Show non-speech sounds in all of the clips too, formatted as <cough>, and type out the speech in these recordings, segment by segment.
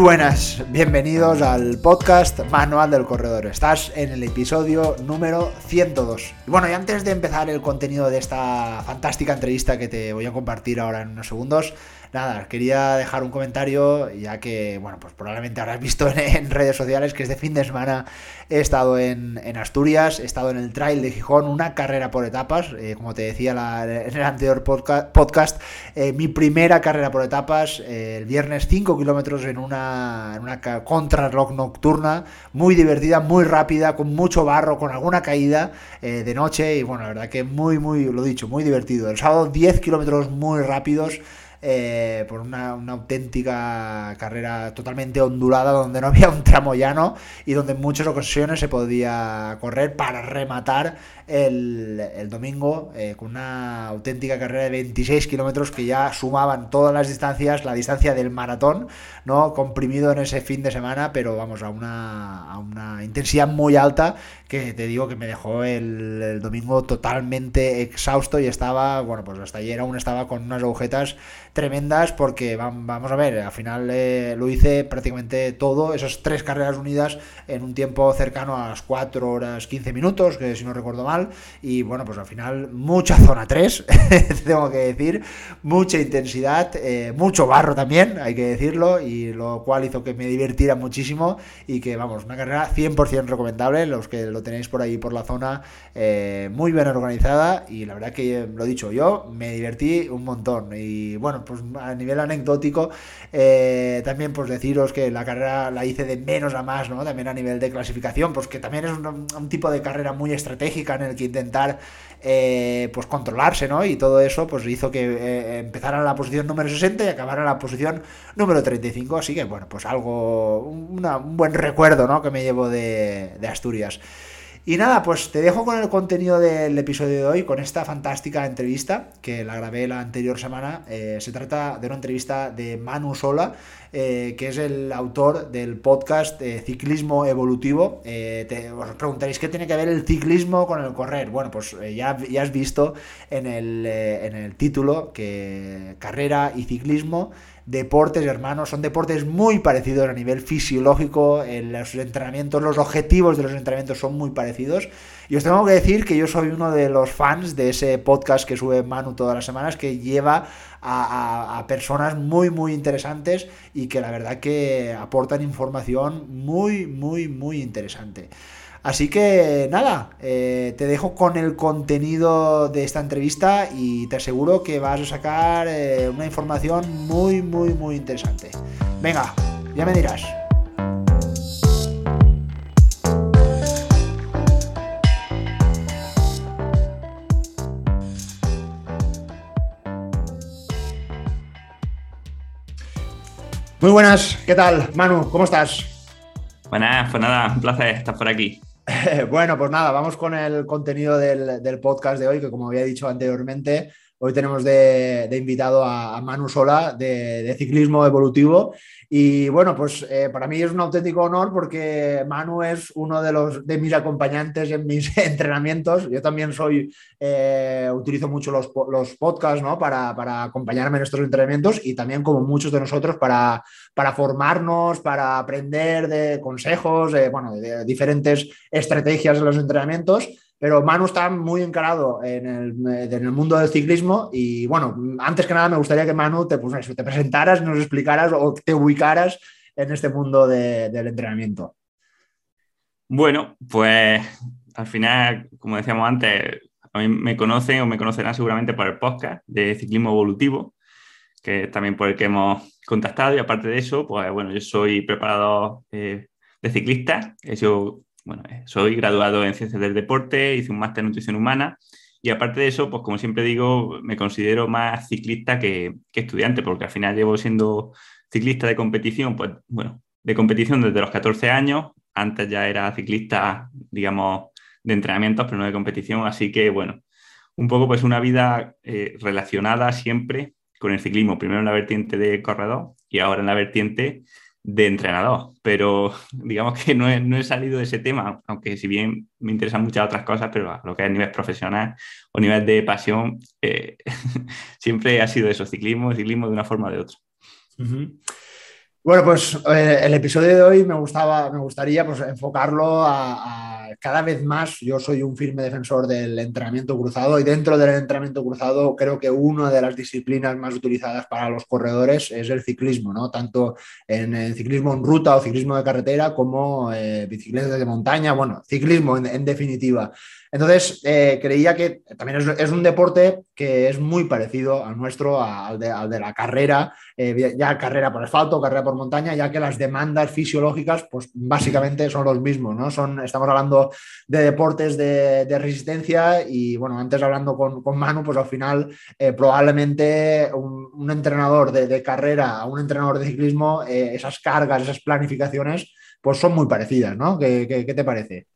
Buenas, bienvenidos al podcast Manual del Corredor. Estás en el episodio número 102. Y bueno, y antes de empezar el contenido de esta fantástica entrevista que te voy a compartir ahora en unos segundos, nada, quería dejar un comentario, ya que, bueno, pues probablemente habrás visto en, redes sociales que este fin de semana he estado en, Asturias, he estado en el Trail de Gijón, una carrera por etapas, eh, como te decía en el anterior podcast, eh, mi primera carrera por etapas, eh, el viernes 5 kilómetros en una, en una contrarreloj nocturna, muy divertida, muy rápida, con mucho barro, con alguna caída de noche, y bueno, la verdad que muy, muy, lo dicho, muy divertido. El sábado 10 kilómetros muy rápidos, eh, por una, auténtica carrera totalmente ondulada donde no había un tramo llano y donde en muchas ocasiones se podía correr para rematar el, domingo eh, con una auténtica carrera de 26 kilómetros que ya sumaban todas las distancias, la distancia del maratón, ¿no? comprimido en ese fin de semana, pero vamos, a una, a una intensidad muy alta que te digo que me dejó el, domingo totalmente exhausto y estaba, bueno, pues hasta ayer aún estaba con unas agujetas tremendas porque vamos a ver, al final eh, lo hice prácticamente todo, esas tres carreras unidas en un tiempo cercano a las 4 horas 15 minutos, que si no recuerdo mal, y bueno, pues al final mucha zona 3, <laughs> tengo que decir, mucha intensidad, eh, mucho barro también, hay que decirlo, y lo cual hizo que me divirtiera muchísimo y que vamos, una carrera 100% recomendable, los que lo tenéis por ahí por la zona, eh, muy bien organizada. Y la verdad que lo he dicho yo, me divertí un montón. Y bueno, pues a nivel anecdótico, eh, también pues deciros que la carrera la hice de menos a más, ¿no? También a nivel de clasificación, pues que también es un, tipo de carrera muy estratégica en el que intentar eh, pues controlarse, ¿no? Y todo eso pues hizo que empezara en la posición número 60 y acabara la posición número 35, así que bueno, pues algo, un buen recuerdo, ¿no? Que me llevo de Asturias. Y nada, pues te dejo con el contenido del episodio de hoy, con esta fantástica entrevista que la grabé la anterior semana. Eh, se trata de una entrevista de Manu Sola, eh, que es el autor del podcast eh, Ciclismo Evolutivo. te, os preguntaréis qué tiene que ver el ciclismo con el correr. Bueno, pues ya, ya has visto en el, en el título que carrera y ciclismo deportes, hermanos, son deportes muy parecidos a nivel fisiológico, los entrenamientos, los objetivos de los entrenamientos son muy parecidos. Y os tengo que decir que yo soy uno de los fans de ese podcast que sube Manu todas las semanas, que lleva a, a personas muy, muy interesantes y que la verdad que aportan información muy, muy, muy interesante. Así que nada, eh, te dejo con el contenido de esta entrevista y te aseguro que vas a sacar eh, una información muy, muy, muy interesante. Venga, ya me dirás. Muy buenas, ¿qué tal? Manu, ¿cómo estás? Buenas, pues nada, un placer estar por aquí. <laughs> bueno, pues nada, vamos con el contenido del, podcast de hoy, que como había dicho anteriormente, hoy tenemos de, invitado a, Manu Sola de, Ciclismo Evolutivo. Y bueno, pues eh, para mí es un auténtico honor porque Manu es uno de, los, de mis acompañantes en mis <laughs> entrenamientos. Yo también soy, eh, utilizo mucho los, los podcasts ¿no? para, para, acompañarme en estos entrenamientos y también como muchos de nosotros para, para formarnos, para aprender de consejos, bueno, de diferentes estrategias en los entrenamientos. Pero Manu está muy encarado en el, mundo del ciclismo y bueno, antes que nada me gustaría que Manu te, pues, te presentaras, nos explicaras o te ubicaras en este mundo del entrenamiento. Bueno, pues al final, como decíamos antes, a mí me conocen o me conocerán seguramente por el podcast de ciclismo evolutivo, que es también por el que hemos contactado y aparte de eso, pues bueno, yo soy preparador eh, de ciclistas, he sido bueno, eh, soy graduado en Ciencias del Deporte, hice un máster en Nutrición Humana y aparte de eso, pues como siempre digo, me considero más ciclista que, estudiante, porque al final llevo siendo ciclista de competición, pues bueno, de competición desde los 14 años, antes ya era ciclista, digamos, de entrenamientos, pero no de competición, así que bueno, un poco pues una vida eh, relacionada siempre con el ciclismo, primero en la vertiente de corredor y ahora en la vertiente de entrenador, pero <laughs> digamos que no he, no he, salido de ese tema, aunque si bien me interesan muchas otras cosas, pero lo que es a nivel profesional o nivel de pasión, eh, <laughs> siempre ha sido eso, ciclismo, ciclismo de una forma o de otra. Bueno, pues eh, el episodio de hoy me gustaba, me gustaría pues, enfocarlo a, cada vez más. Yo soy un firme defensor del entrenamiento cruzado y dentro del entrenamiento cruzado creo que una de las disciplinas más utilizadas para los corredores es el ciclismo, ¿no? Tanto en el ciclismo en ruta o ciclismo de carretera como eh, bicicletas de montaña, bueno, ciclismo en definitiva. Entonces, eh, creía que también es, un deporte que es muy parecido al nuestro, al de, la carrera, eh, ya carrera por asfalto, carrera por montaña, ya que las demandas fisiológicas, pues básicamente son los mismos, ¿no? Son, estamos hablando de deportes de, resistencia y, bueno, antes hablando con, Manu, pues al final eh, probablemente un, entrenador de, carrera a un entrenador de ciclismo, esas cargas, esas planificaciones, pues son muy parecidas, ¿no? qué te parece?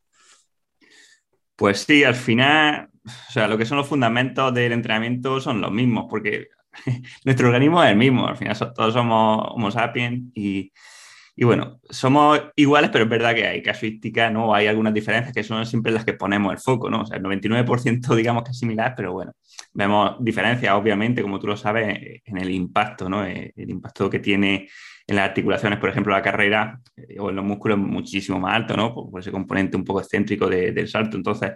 Pues sí, al final, o sea, lo que son los fundamentos del entrenamiento son los mismos, porque <laughs> nuestro organismo es el mismo, al final todos somos Homo sapiens y, bueno, somos iguales, pero es verdad que hay casuísticas, ¿no? Hay algunas diferencias que son siempre las que ponemos el foco, ¿no? O sea, el 99% <laughs> digamos que es similar, pero bueno, vemos diferencias, obviamente, como tú lo sabes, en el impacto, ¿no? El impacto que tiene en las articulaciones, por ejemplo, la carrera eh, o en los músculos muchísimo más alto, ¿no? Por, ese componente un poco excéntrico del salto. Entonces,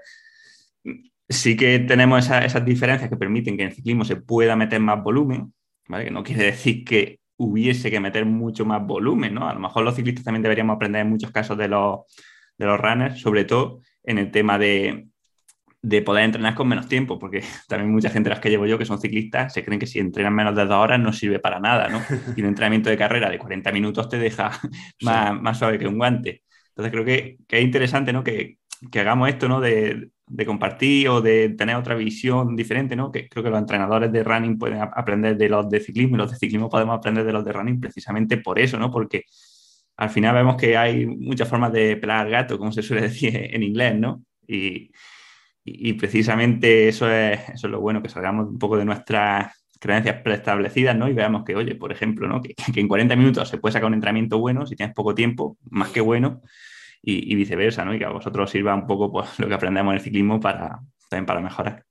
sí que tenemos esas diferencias que permiten que en el ciclismo se pueda meter más volumen, ¿vale? Que no quiere decir que hubiese que meter mucho más volumen, ¿no? A lo mejor los ciclistas también deberíamos aprender en muchos casos de los, de los runners, sobre todo en el tema de, de poder entrenar con menos tiempo, porque <laughs> también mucha gente de las que llevo yo, que son ciclistas, se creen que si entrenan menos de dos horas no sirve para nada, ¿no? <laughs> Y un entrenamiento de carrera de 40 minutos te deja <laughs> más, más suave que un guante. Entonces creo que, que es interesante, ¿no? Que, que hagamos esto, ¿no? De, de, compartir o de tener otra visión diferente, ¿no? Que creo que los entrenadores de running pueden aprender de los de ciclismo y los de ciclismo podemos aprender de los de running precisamente por eso, ¿no? Porque al final vemos que hay muchas formas de pelar gato, como se suele <laughs> decir en inglés, ¿no? Y, y, precisamente eso es, eso es lo bueno, que salgamos un poco de nuestras creencias preestablecidas, ¿no? Y veamos que, oye, por ejemplo, ¿no? Que, en 40 minutos se puede sacar un entrenamiento bueno si tienes poco tiempo, más que bueno, y, viceversa, ¿no? Y que a vosotros sirva un poco pues, lo que aprendemos en el ciclismo para, también para mejorar.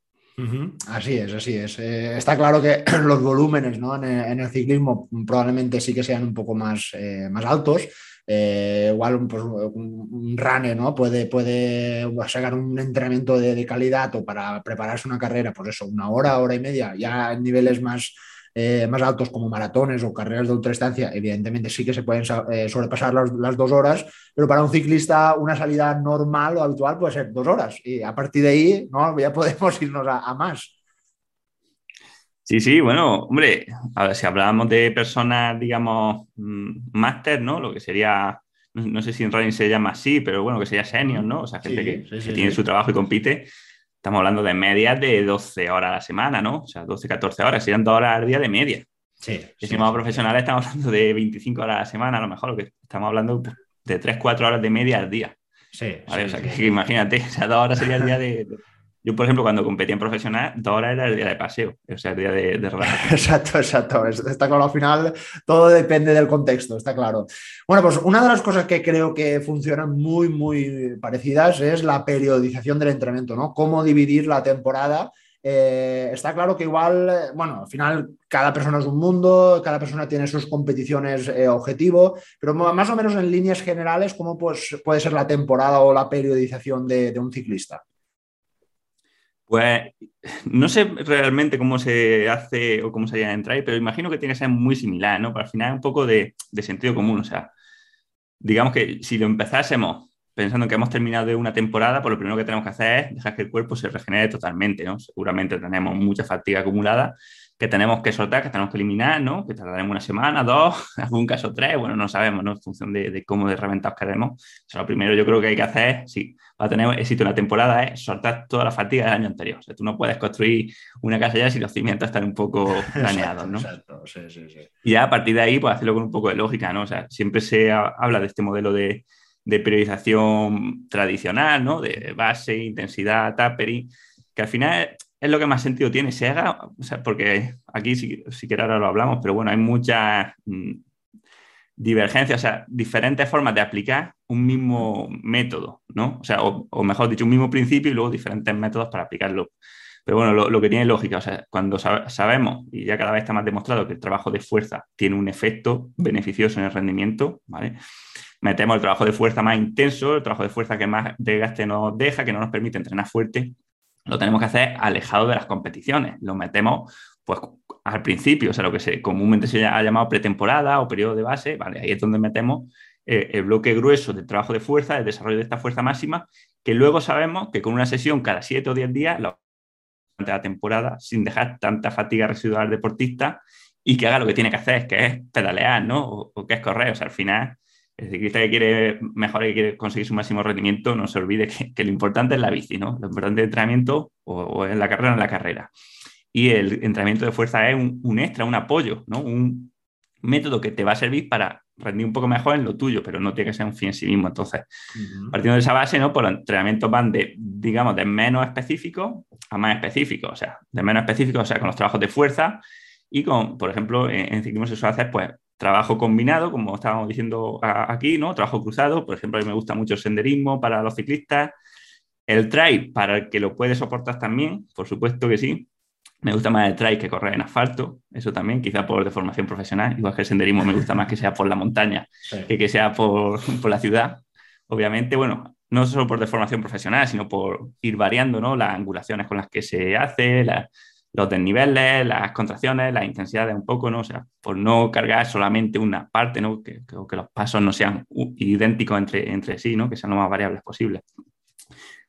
Así es, así es. Eh, está claro que <clears throat> los volúmenes ¿no? en, el, ciclismo probablemente sí que sean un poco más, eh, más altos, eh, igual pues, un, runner ¿no? puede, puede sacar un entrenamiento de, calidad o para prepararse una carrera, pues eso, una hora, hora y media, ya en niveles más, eh, más altos como maratones o carreras de ultraestancia, evidentemente sí que se pueden eh, sobrepasar las, dos horas, pero para un ciclista una salida normal o habitual puede ser dos horas y a partir de ahí ¿no? <laughs> ya podemos irnos a más. Sí, sí, bueno, hombre, a ver, si hablábamos de personas, digamos, mm, máster, ¿no? Lo que sería, no, sé si en running se llama así, pero bueno, que sería senior, ¿no? O sea, gente que, tiene su trabajo y compite. Estamos hablando de medias de 12 horas a la semana, ¿no? O sea, 12, 14 horas, serían dos horas al día de media. Sí. Si somos profesionales, estamos hablando de 25 horas a la semana, a lo mejor, lo que estamos hablando de 3, 4 horas de media al día. Sí. o sea, que, imagínate, o sea, dos horas sería el día de yo, por ejemplo, cuando competía en profesional, dos horas era el día de paseo, o sea, el día de, de <laughs> Exacto, exacto. Está claro, al final todo depende del contexto, está claro. Bueno, pues una de las cosas que creo que funcionan muy, muy parecidas es la periodización del entrenamiento, ¿no? Cómo dividir la temporada. Eh, está claro que igual, bueno, al final cada persona es un mundo, cada persona tiene sus competiciones eh, objetivo, pero más o menos en líneas generales, ¿cómo pues, puede ser la temporada o la periodización de un ciclista? Pues no sé realmente cómo se hace o cómo se llega a entrar, pero imagino que tiene que ser muy similar, ¿no? Pero al final un poco de, sentido común, o sea, digamos que si lo empezásemos pensando que hemos terminado de una temporada, pues lo primero que tenemos que hacer es dejar que el cuerpo se regenere totalmente, ¿no? Seguramente tenemos mucha fatiga acumulada que tenemos que soltar, que tenemos que eliminar, ¿no? Que tardaremos una semana, dos, <laughs> algún caso tres, bueno, no sabemos, ¿no? En función de, cómo de reventados queremos. O sea, lo primero yo creo que hay que hacer, si va a tener éxito en la temporada, es soltar toda la fatiga del año anterior. O sea, tú no puedes construir una casa ya si los cimientos están un poco <laughs> dañados, ¿no? Exacto, sí, sí, sí. Y ya a partir de ahí, pues hacerlo con un poco de lógica, ¿no? O sea, siempre se habla de este modelo de, de periodización tradicional, ¿no? De base, intensidad, tapering, que al final es lo que más sentido tiene. Se haga, o sea, porque aquí si, si ahora lo hablamos, pero bueno, hay muchas mm, divergencias, o sea, diferentes formas de aplicar un mismo método, ¿no? O sea, o, mejor dicho, un mismo principio y luego diferentes métodos para aplicarlo. Pero bueno, lo, que tiene lógica, o sea, cuando sabemos, y ya cada vez está más demostrado que el trabajo de fuerza tiene un efecto beneficioso en el rendimiento, ¿vale? Metemos el trabajo de fuerza más intenso, el trabajo de fuerza que más desgaste nos deja, que no nos permite entrenar fuerte, lo tenemos que hacer alejado de las competiciones. Lo metemos pues al principio, o sea, lo que se, comúnmente se ha llamado pretemporada o periodo de base, ¿vale? Ahí es donde metemos eh, el bloque grueso del trabajo de fuerza, el desarrollo de esta fuerza máxima, que luego sabemos que con una sesión cada 7 o 10 días, durante la temporada, sin dejar tanta fatiga residual al deportista y que haga lo que tiene que hacer, que es pedalear, ¿no? O, que es correr. O sea, al final, el ciclista que quiere mejorar y quiere conseguir su máximo rendimiento, no se olvide que, lo importante es la bici, ¿no? Lo importante es el entrenamiento o, o en la carrera o en la carrera. Y el entrenamiento de fuerza es un, un extra, un apoyo, ¿no? Un método que te va a servir para rendir un poco mejor en lo tuyo, pero no tiene que ser un fin en sí mismo. Entonces, partiendo de esa base, ¿no? Por pues los entrenamientos van de, digamos, de menos específico a más específico, o sea, de menos específico, o sea, con los trabajos de fuerza y con, por ejemplo, en, ciclismo se suele hacer, pues, trabajo combinado, como estábamos diciendo aquí, ¿no? Trabajo cruzado, por ejemplo, a mí me gusta mucho el senderismo para los ciclistas, el trail para el que lo puede soportar también, por supuesto que sí, me gusta más el trail que correr en asfalto, eso también, quizá por deformación profesional. Igual que el senderismo me gusta más que sea por la montaña que que sea por, por, la ciudad. Obviamente, bueno, no solo por deformación profesional, sino por ir variando ¿no? las angulaciones con las que se hace, los desniveles, las contracciones, las intensidades un poco, ¿no? O sea, por no cargar solamente una parte, ¿no? Que, que, los pasos no sean idénticos entre, entre sí, ¿no? Que sean lo más variables posibles.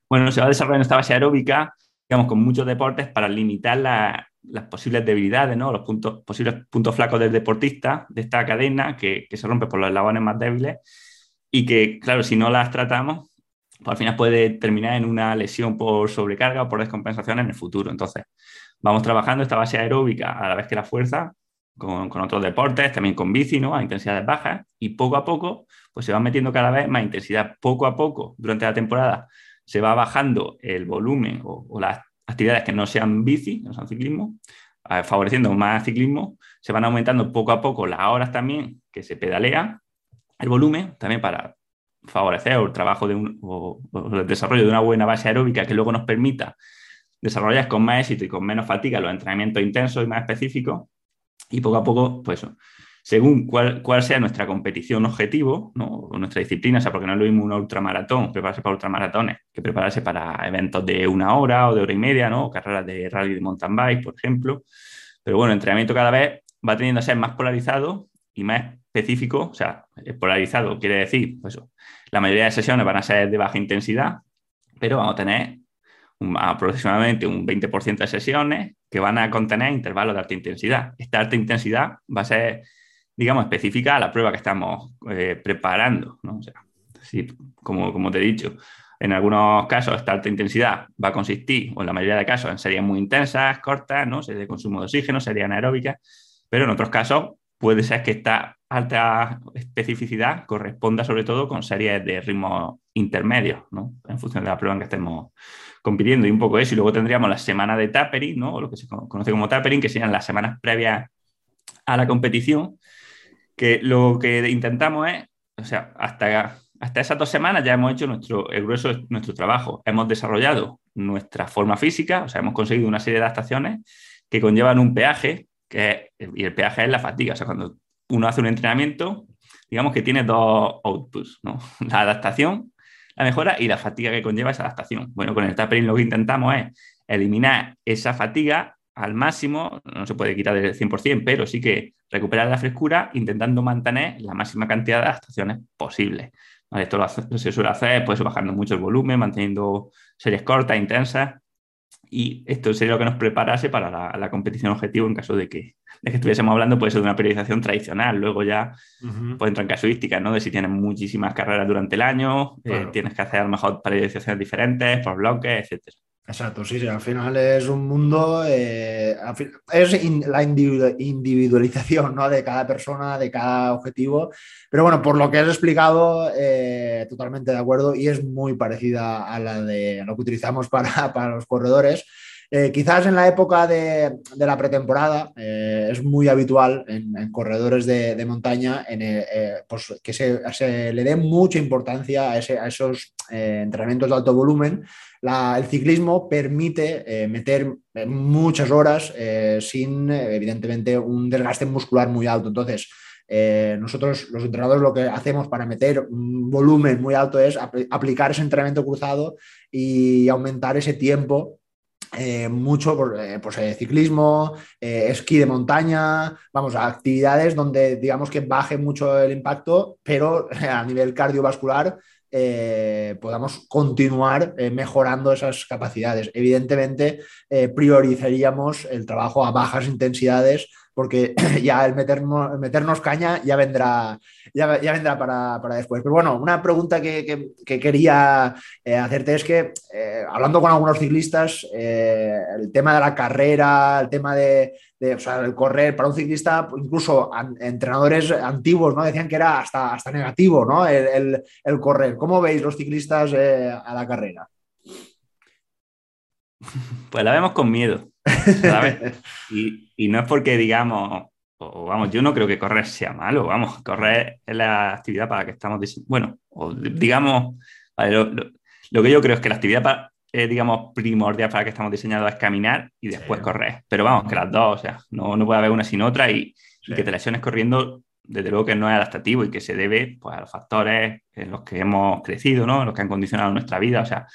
Bueno, se va desarrollando esta base aeróbica digamos, con muchos deportes para limitar las posibles debilidades, ¿no? los puntos, posibles puntos flacos del deportista, de esta cadena que, se rompe por los eslabones más débiles y que, claro, si no las tratamos, al final puede terminar en una lesión por sobrecarga o por descompensación en el futuro. Entonces, vamos trabajando esta base aeróbica a la vez que la fuerza con, otros deportes, también con bici, ¿no? A intensidades bajas y poco a poco, pues se va metiendo cada vez más intensidad. Poco a poco, durante la temporada, se va bajando el volumen o, las actividades que no sean bici, no sean ciclismo, eh, favoreciendo más ciclismo, se van aumentando poco a poco las horas también que se pedalea, el volumen también para favorecer el trabajo de un, o, el desarrollo de una buena base aeróbica que luego nos permita desarrollar con más éxito y con menos fatiga los entrenamientos intensos y más específicos y poco a poco, pues según cuál, sea nuestra competición objetivo, o nuestra disciplina, o sea, porque no es lo mismo un ultramaratón, prepararse para ultramaratones, que prepararse para eventos de una hora o de hora y media, ¿no? carreras de rally de mountain bike, por ejemplo. Pero bueno, el entrenamiento cada vez va teniendo a ser más polarizado y más específico, o sea, polarizado quiere decir, pues la mayoría de sesiones van a ser de baja intensidad, pero vamos a tener aproximadamente un 20% de sesiones que van a contener intervalos de alta intensidad. Esta alta intensidad va a ser digamos, específica a la prueba que estamos eh, preparando. ¿no? O sea, como, como te he dicho, en algunos casos esta alta intensidad va a consistir, o en la mayoría de casos, en series muy intensas, cortas, ¿no? series de consumo de oxígeno, series anaeróbicas, pero en otros casos puede ser que esta alta especificidad corresponda sobre todo con series de ritmos intermedios, ¿no? en función de la prueba en que estemos compitiendo y un poco eso. Y luego tendríamos la semana de tapering, ¿no? lo que se conoce como tapering, que serían las semanas previas a la competición, que lo que intentamos es, o sea, hasta, hasta esas dos semanas ya hemos hecho nuestro, el grueso de nuestro trabajo. Hemos desarrollado nuestra forma física, o sea, hemos conseguido una serie de adaptaciones que conllevan un peaje, que y el peaje es la fatiga. O sea, cuando uno hace un entrenamiento, digamos que tiene dos outputs, ¿no? <laughs> La adaptación, la mejora y la fatiga que conlleva esa adaptación. Bueno, con el tapering lo que intentamos es eliminar esa fatiga al máximo, no se puede quitar del 100%, pero sí que recuperar la frescura intentando mantener la máxima cantidad de adaptaciones posibles. Esto lo se suele hacer pues, bajando mucho el volumen, manteniendo series cortas, intensas, y esto sería lo que nos preparase para la, competición objetivo en caso de que, de que estuviésemos hablando pues, de una periodización tradicional. Luego ya pues, entran casuísticas, ¿no? De si tienes muchísimas carreras durante el año, eh, tienes que hacer a lo mejor periodizaciones diferentes, por bloques, etcétera. Exacto, sí, sí, al final es un mundo, eh, es la individualización ¿no? de cada persona, de cada objetivo, pero bueno, por lo que has explicado, eh, totalmente de acuerdo y es muy parecida a la de lo que utilizamos para, <laughs> para los corredores. Eh, quizás en la época de, la pretemporada eh, es muy habitual en, corredores de, montaña en, pues que se, le dé mucha importancia a, esos entrenamientos de alto volumen. el ciclismo permite meter muchas horas sin, evidentemente, un desgaste muscular muy alto. Entonces, eh, nosotros, los entrenadores, lo que hacemos para meter un volumen muy alto es aplicar ese entrenamiento cruzado y aumentar ese tiempo eh, mucho por eh, pues, ciclismo, esquí de montaña, vamos, a actividades donde digamos que baje mucho el impacto, pero <laughs> a nivel cardiovascular podamos continuar mejorando esas capacidades. Evidentemente, priorizaríamos el trabajo a bajas intensidades porque <clears throat> ya el meternos, meternos caña ya vendrá, ya, vendrá para, después. Pero bueno, una pregunta que, quería eh, hacerte es que, eh, hablando con algunos ciclistas, eh, el tema de la carrera, el tema de, el correr para un ciclista, incluso entrenadores antiguos, ¿no? Decían que era hasta, hasta negativo, ¿no? El, el correr. ¿Cómo veis los ciclistas a la carrera? Pues la vemos con miedo. <laughs> Y, no es porque digamos, o, vamos, yo no creo que correr sea malo, vamos, correr es la actividad para la que estamos, bueno, o digamos, lo, que yo creo es que la actividad, digamos, primordial para la que estamos diseñados es caminar y después correr, pero vamos, que las dos, o sea, no, no puede haber una sin otra y, que te lesiones corriendo desde luego que no es adaptativo y que se debe pues, a los factores en los que hemos crecido, ¿no? los que han condicionado nuestra vida. O sea,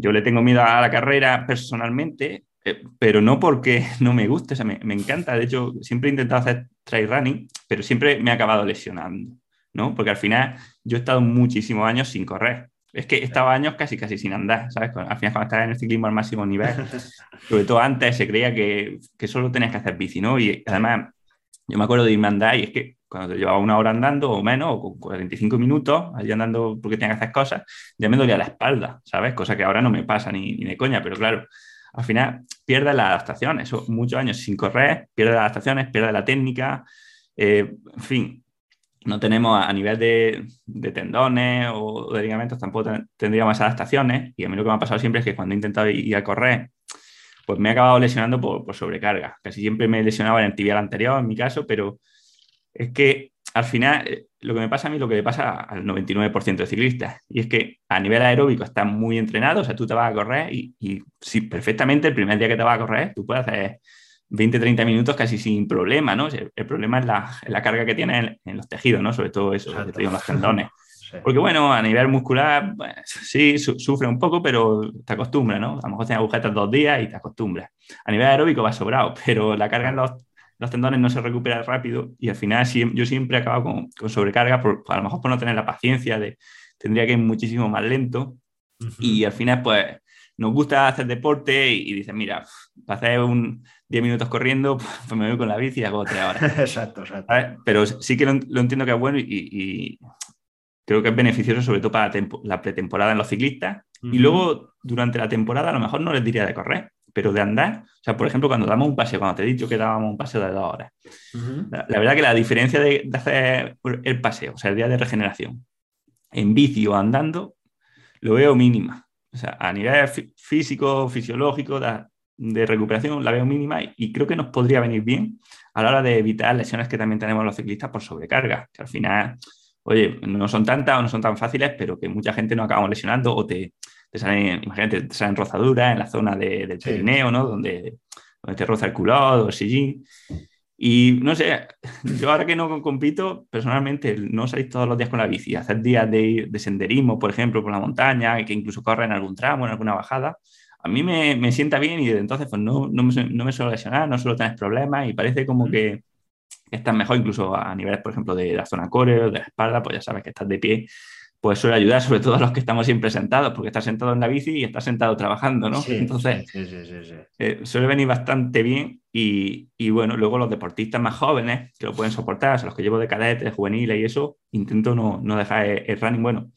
yo le tengo miedo a la carrera personalmente, eh, pero no porque <laughs> no me guste, o sea, me, encanta. De hecho, siempre he intentado hacer trail running, pero siempre me he acabado lesionando, ¿no? Porque al final yo he estado muchísimos años sin correr. Es que estaba años casi casi sin andar, ¿sabes? Al final, cuando estaba en el ciclismo al máximo nivel, <laughs> sobre todo antes se creía que, que solo tenías que hacer bici, ¿no? Y además, yo me acuerdo de irme a andar y es que cuando llevaba una hora andando o menos, o con 45 minutos, allí andando porque tenía que hacer cosas, ya me dolía la espalda, ¿sabes? Cosa que ahora no me pasa ni, ni de coña, pero claro, al final pierde la adaptación. Eso, muchos años sin correr, pierde las adaptaciones, pierde la técnica. Eh, en fin, no tenemos a nivel de, tendones o de ligamentos, tampoco tendríamos adaptaciones. Y a mí lo que me ha pasado siempre es que cuando he intentado ir a correr, pues me he acabado lesionando por, por sobrecarga. Casi siempre me lesionaba en el tibial anterior, en mi caso, pero es que al final eh, lo que me pasa a mí es lo que le pasa al 99% de ciclistas. Y es que a nivel aeróbico estás muy entrenado, o sea, tú te vas a correr y, y sí, perfectamente el primer día que te vas a correr, tú puedes hacer 20, 30 minutos casi sin problema, ¿no? El, problema es la, carga que tienes en, los tejidos, ¿no? Sobre todo eso, te digo, los tendones. <laughs> Porque bueno, a nivel muscular, pues, sí, sufre un poco, pero te acostumbras, ¿no? A lo mejor tienes agujetas dos días y te acostumbras. A nivel aeróbico va sobrado, <laughs> pero la carga en los los tendones no se recuperan rápido y al final yo siempre he acabado con, sobrecarga, por, a lo mejor por no tener la paciencia de tendría que ir muchísimo más lento y al final pues nos gusta hacer deporte y, dices, mira, para hacer un 10 minutos corriendo, <laughs> pues me voy con la bici y hago tres horas. <laughs> exacto, exacto. Pero sí que lo, entiendo que es bueno y, creo que es beneficioso sobre todo para la, pretemporada en los ciclistas. Y luego, durante la temporada, a lo mejor no les diría de correr, pero de andar, o sea, por ejemplo, cuando damos un paseo, cuando te he dicho que dábamos un paseo de dos horas, la, verdad que la diferencia de, hacer el paseo, o sea, el día de regeneración, en bici o andando, lo veo mínima. O sea, a nivel físico, fisiológico, de, recuperación, la veo mínima y, creo que nos podría venir bien a la hora de evitar lesiones que también tenemos los ciclistas por sobrecarga, que al final, oye, no son tantas o no son tan fáciles, pero que mucha gente no acabamos lesionando o te, te salen, imagínate, te salen rozaduras en la zona del perineo, ¿no? Donde, donde te roza el culot o el sillín. Y no sé, yo ahora que no compito, personalmente, no salir todos los días con la bici, hacer días de, de senderismo, por ejemplo, por la montaña, que incluso corre en algún tramo, en alguna bajada, a mí me, me sienta bien y desde entonces pues no, no, me, no me suelo lesionar, no suelo tener problemas y parece como que estás mejor incluso a niveles, por ejemplo, de la zona core o de la espalda, pues ya sabes que estás de pie pues suele ayudar sobre todo a los que estamos siempre sentados, porque estás sentado en la bici y estás sentado trabajando, ¿no? Entonces, eh, suele venir bastante bien y, bueno, luego los deportistas más jóvenes que lo pueden soportar, o sea, los que llevo de cadetes, juveniles y eso, intento no, no dejar el, running. Bueno,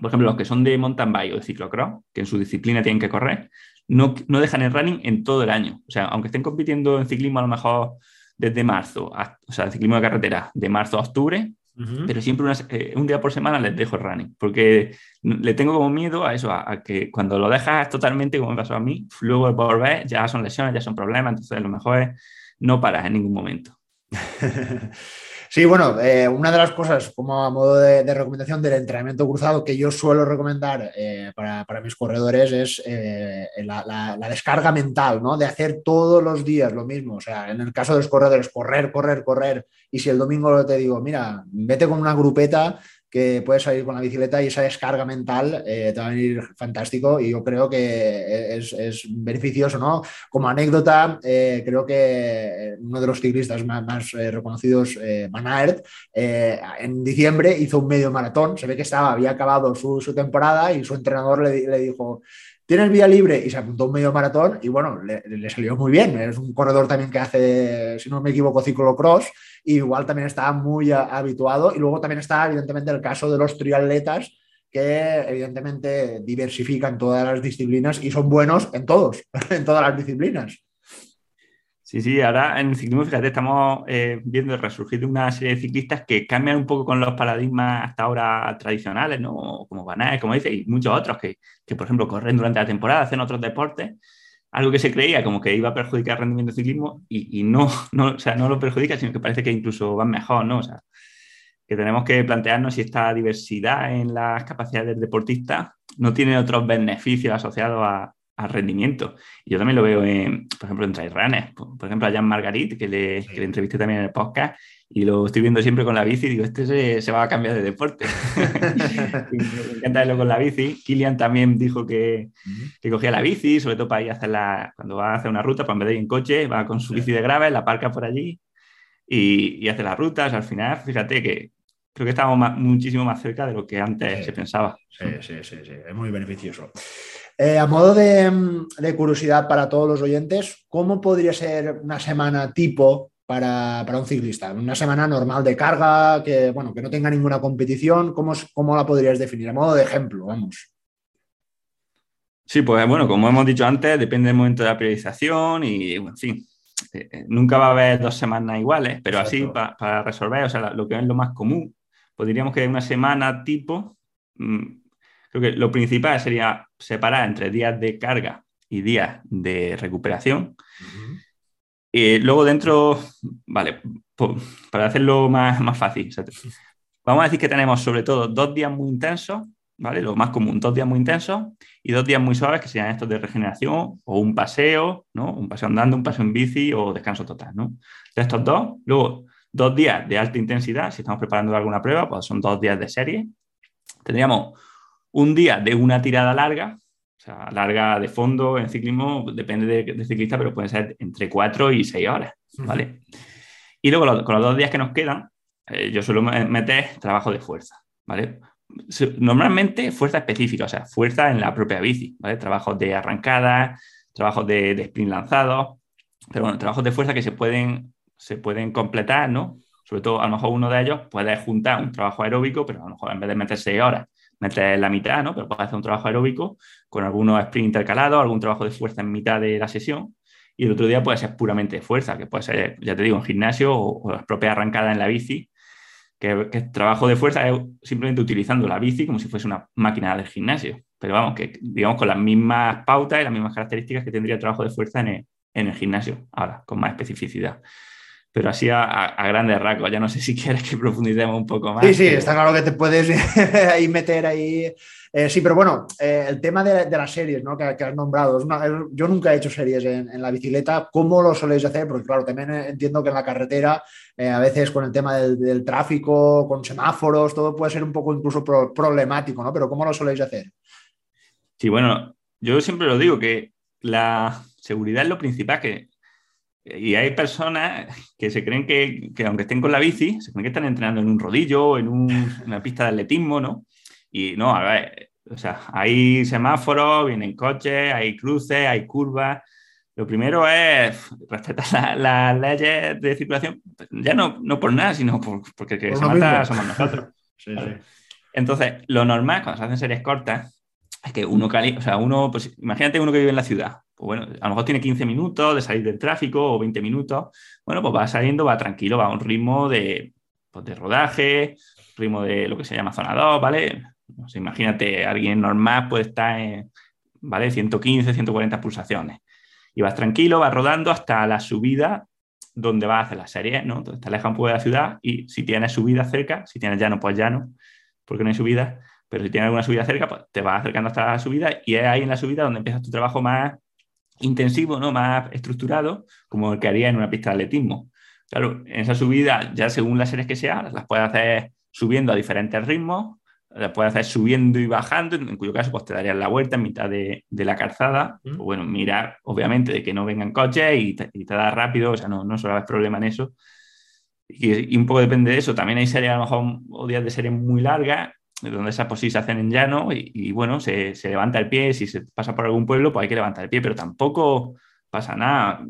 por ejemplo, los que son de mountain bike o de ciclocross, que en su disciplina tienen que correr, no, no dejan el running en todo el año. O sea, aunque estén compitiendo en ciclismo a lo mejor desde marzo, o sea, ciclismo de carretera, de marzo a octubre, pero siempre eh, un día por semana les dejo running, porque le tengo como miedo a eso, a, que cuando lo dejas totalmente, como me pasó a mí, luego por ver ya son lesiones, ya son problemas, entonces lo mejor es no paras en ningún momento. <laughs> Sí, bueno, eh, una de las cosas como a modo de, recomendación del entrenamiento cruzado que yo suelo recomendar eh, para, mis corredores es eh, la, descarga mental, ¿no? De hacer todos los días lo mismo. O sea, en el caso de los corredores, correr, correr, correr. Y si el domingo te digo, mira, vete con una grupeta que puedes salir con la bicicleta y esa descarga mental eh, te va a venir fantástico y yo creo que es, beneficioso, ¿no? Como anécdota, eh, creo que uno de los ciclistas más, eh, reconocidos, Van Aert, en diciembre hizo un medio maratón, se ve que estaba, había acabado su, temporada y su entrenador le, le dijo, tienes vía libre y se apuntó un medio maratón y bueno, le, salió muy bien. Es un corredor también que hace, si no me equivoco, ciclocross y igual también está muy habituado. Y luego también está evidentemente el caso de los triatletas que evidentemente diversifican todas las disciplinas y son buenos en todos, <laughs> en todas las disciplinas. Sí, sí, ahora en el ciclismo, fíjate, estamos eh, viendo el resurgir de una serie de ciclistas que cambian un poco con los paradigmas hasta ahora tradicionales, ¿no? Como Van como dice, y muchos otros que, por ejemplo, corren durante la temporada, hacen otros deportes, algo que se creía como que iba a perjudicar el rendimiento del ciclismo y, no, <laughs> no, o sea, no lo perjudica, sino que parece que incluso van mejor, ¿no? O sea, que tenemos que plantearnos si esta diversidad en las capacidades del deportista no tiene otros beneficios asociados a, al rendimiento. Y yo también lo veo, en, por ejemplo, en trail Por, ejemplo, a Jan Margarit, que le, que le, entrevisté también en el podcast, y lo estoy viendo siempre con la bici, y digo, este se, se va a cambiar de deporte. <laughs> <laughs> me encanta verlo con la bici. Kilian también dijo que, que, cogía la bici, sobre todo para ir a hacer la, cuando va a hacer una ruta, pues en vez de ir en coche, va con su bici de gravel, la aparca por allí y, y hace las rutas. Al final, fíjate que creo que estamos muchísimo más cerca de lo que antes se pensaba. Sí, sí, sí, sí, es muy beneficioso. Eh, a modo de, curiosidad para todos los oyentes, ¿cómo podría ser una semana tipo para, un ciclista? Una semana normal de carga, que, bueno, que no tenga ninguna competición, ¿cómo, ¿cómo la podrías definir? A modo de ejemplo, vamos. Sí, pues bueno, como hemos dicho antes, depende del momento de la periodización y, en fin, eh, nunca va a haber dos semanas iguales, pero así para resolver, o sea, lo que es lo más común, pues diríamos que una semana tipo mm, Creo que lo principal sería separar entre días de carga y días de recuperación. y luego dentro, vale, para hacerlo más, más fácil, vamos a decir que tenemos sobre todo dos días muy intensos, ¿vale? Lo más común, dos días muy intensos y dos días muy suaves que serían estos de regeneración o un paseo, ¿no? Un paseo andando, un paseo en bici o descanso total, ¿no? De estos dos, luego dos días de alta intensidad, si estamos preparando alguna prueba, pues son dos días de serie. Tendríamos un día de una tirada larga, o sea, larga de fondo en ciclismo, depende del ciclista, pero puede ser entre cuatro y seis horas, ¿vale? Y luego con los dos días que nos quedan, eh, yo suelo meter trabajo de fuerza, ¿vale? Normalmente fuerza específica, o sea, fuerza en la propia bici, ¿vale? Trabajos de arrancada, trabajos de, de sprint lanzados, pero bueno, trabajos de fuerza que se pueden, se pueden completar, ¿no? Sobre todo, a lo mejor uno de ellos puede juntar un trabajo aeróbico, pero a lo mejor en vez de meter seis horas, meter la mitad, ¿no? Pero puedes hacer un trabajo aeróbico con algunos sprint intercalados, algún trabajo de fuerza en mitad de la sesión. Y el otro día puede ser puramente de fuerza, que puede ser, ya te digo, en gimnasio o, o las propias arrancadas en la bici, que, que, trabajo de fuerza es simplemente utilizando la bici como si fuese una máquina del gimnasio. Pero vamos, que digamos con las mismas pautas y las mismas características que tendría el trabajo de fuerza en el, en el gimnasio, ahora, con más especificidad pero así a, grandes rasgos. Ya no sé si <laughs> quieres que profundicemos un poco más. Sí, sí, está claro que te puedes <laughs> ahí meter ahí. Eh, sí, pero bueno, eh, el tema de, las series ¿no? que, has nombrado, yo nunca he hecho series en, la bicicleta. ¿Cómo lo soléis hacer? Porque claro, también entiendo que en la carretera, eh, a veces con el tema del, tráfico, con semáforos, todo puede ser un poco incluso problemático, ¿no? Pero ¿cómo lo soléis hacer? Sí, bueno, yo siempre lo digo que la seguridad es lo principal, que y hay personas que se creen que, que, aunque estén con la bici, se creen que están entrenando en un rodillo, en una pista de atletismo, ¿no? Y no, a ver, o sea, hay semáforos, vienen coches, hay cruces, hay curvas. Lo primero es respetar las leyes de circulación, ya no, no por nada, sino porque que se mata somos nosotros. <laughs> sí, sí. Entonces, lo normal cuando se hacen series cortas es que uno, o sea, uno, pues imagínate uno que vive en la ciudad, pues bueno, a lo mejor tiene 15 minutos de salir del tráfico o 20 minutos, bueno, pues va saliendo, va tranquilo, va a un ritmo de pues, de rodaje, ritmo de lo que se llama zona 2, ¿vale? imagínate, alguien normal puede estar en, ¿vale? 115, 140 pulsaciones. Y vas tranquilo, vas rodando hasta la subida donde vas a hacer la serie, ¿no? Entonces te alejas un poco de la ciudad y si tienes subida cerca, si tienes llano, pues llano, porque no hay subida, pero si tienes alguna subida cerca, pues te vas acercando hasta la subida y es ahí en la subida donde empiezas tu trabajo más intensivo, ¿no? Más estructurado, como el que haría en una pista de atletismo. Claro, en esa subida, ya según las series que sean, las puedes hacer subiendo a diferentes ritmos, las puedes hacer subiendo y bajando, en cuyo caso pues te darías la vuelta en mitad de, la calzada. Pues, bueno, mira, obviamente, de que no vengan coches y te, y da rápido, o sea, no, no suele haber problema en eso. Y, un poco depende de eso. También hay series, a lo mejor, o días de series muy largas, donde esas pues sí se hacen en llano y, bueno, se, se, levanta el pie. Si se pasa por algún pueblo, pues hay que levantar el pie, pero tampoco pasa nada.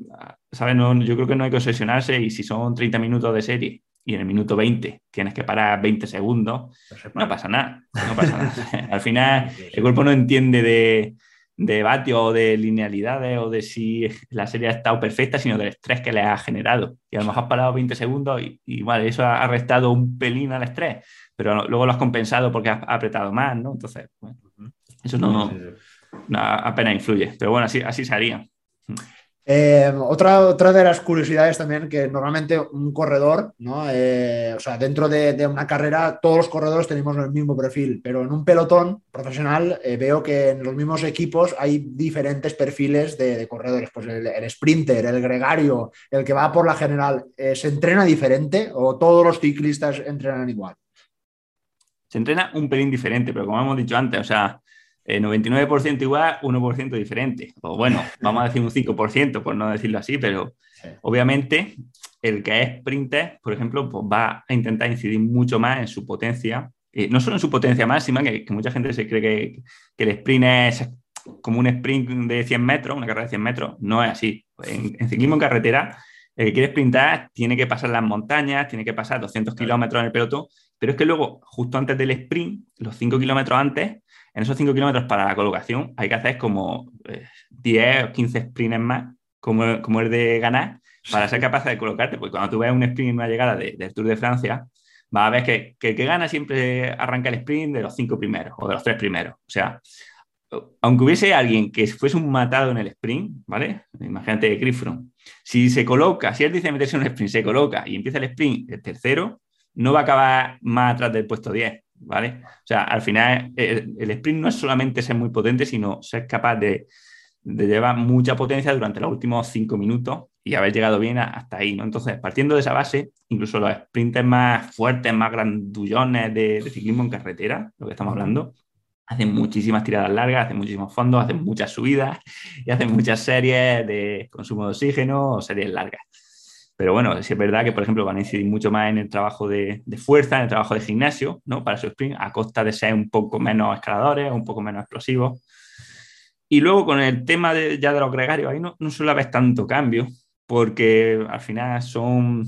¿Sabes? No, yo creo que no hay que obsesionarse y si son 30 minutos de serie y en el minuto 20 tienes que parar 20 segundos, no pasa nada. No pasa nada. <laughs> Al final, el cuerpo no entiende de, de vatio o de linealidades o de si <laughs> la serie ha estado perfecta, sino del estrés que le ha generado. Y a lo mejor has parado 20 segundos y, vale, eso ha, restado un pelín al estrés, pero luego lo has compensado porque has apretado más, ¿no? Entonces, bueno, eso no, apenas influye. Pero bueno, así, así se haría. Eh, otra, otra de las curiosidades también que normalmente un corredor, ¿no? Eh, o sea, dentro de, una carrera todos los corredores tenemos el mismo perfil, pero en un pelotón profesional eh, veo que en los mismos equipos hay diferentes perfiles de, corredores. Pues el, sprinter, el gregario, el que va por la general, ¿se entrena diferente o todos los ciclistas entrenan igual? Se entrena un pelín diferente, pero como hemos dicho antes, o sea, 99% eh, igual, 1% diferente. O bueno, vamos a decir un 5%, por no decirlo así, pero obviamente el que es sprinter, por ejemplo, pues va a intentar incidir mucho más en su potencia, eh, no solo en su potencia máxima, que, mucha gente se cree que, que, el sprint es como un sprint de 100 metros, una carrera de 100 metros, no es así. En, ciclismo en carretera, el que quiere sprintar tiene que pasar las montañas, tiene que pasar 200 kilómetros en el pelotón, pero es que luego, justo antes del sprint, los 5 kilómetros antes, en esos 5 kilómetros para la colocación hay que hacer como 10 eh, o 15 sprints más, como, como el de ganar, para ser capaz de colocarte. Porque cuando tú ves un sprint en una llegada del Tour de Francia, vas a ver que, que, que gana siempre arranca el sprint de los 5 primeros o de los 3 primeros. O sea, aunque hubiese alguien que fuese un matado en el sprint, ¿vale? Imagínate Chris Si se coloca, si él dice meterse en un sprint, se coloca y empieza el sprint el tercero, no va a acabar más atrás del puesto 10. ¿Vale? O sea, al final el, sprint no es solamente ser muy potente, sino ser capaz de, llevar mucha potencia durante los últimos cinco minutos y haber llegado bien hasta ahí, ¿no? Entonces, partiendo de esa base, incluso los sprints más fuertes, más grandullones de, ciclismo en carretera, lo que estamos hablando, hacen muchísimas tiradas largas, hacen muchísimos fondos, hacen muchas subidas y hacen muchas series de consumo de oxígeno o series largas. Pero bueno, sí es verdad que, por ejemplo, van a incidir mucho más en el trabajo de, fuerza, en el trabajo de gimnasio, ¿no? Para su sprint, a costa de ser un poco menos escaladores, un poco menos explosivos. Y luego con el tema de, ya de los gregarios, ahí no, no suele haber tanto cambio, porque al final son,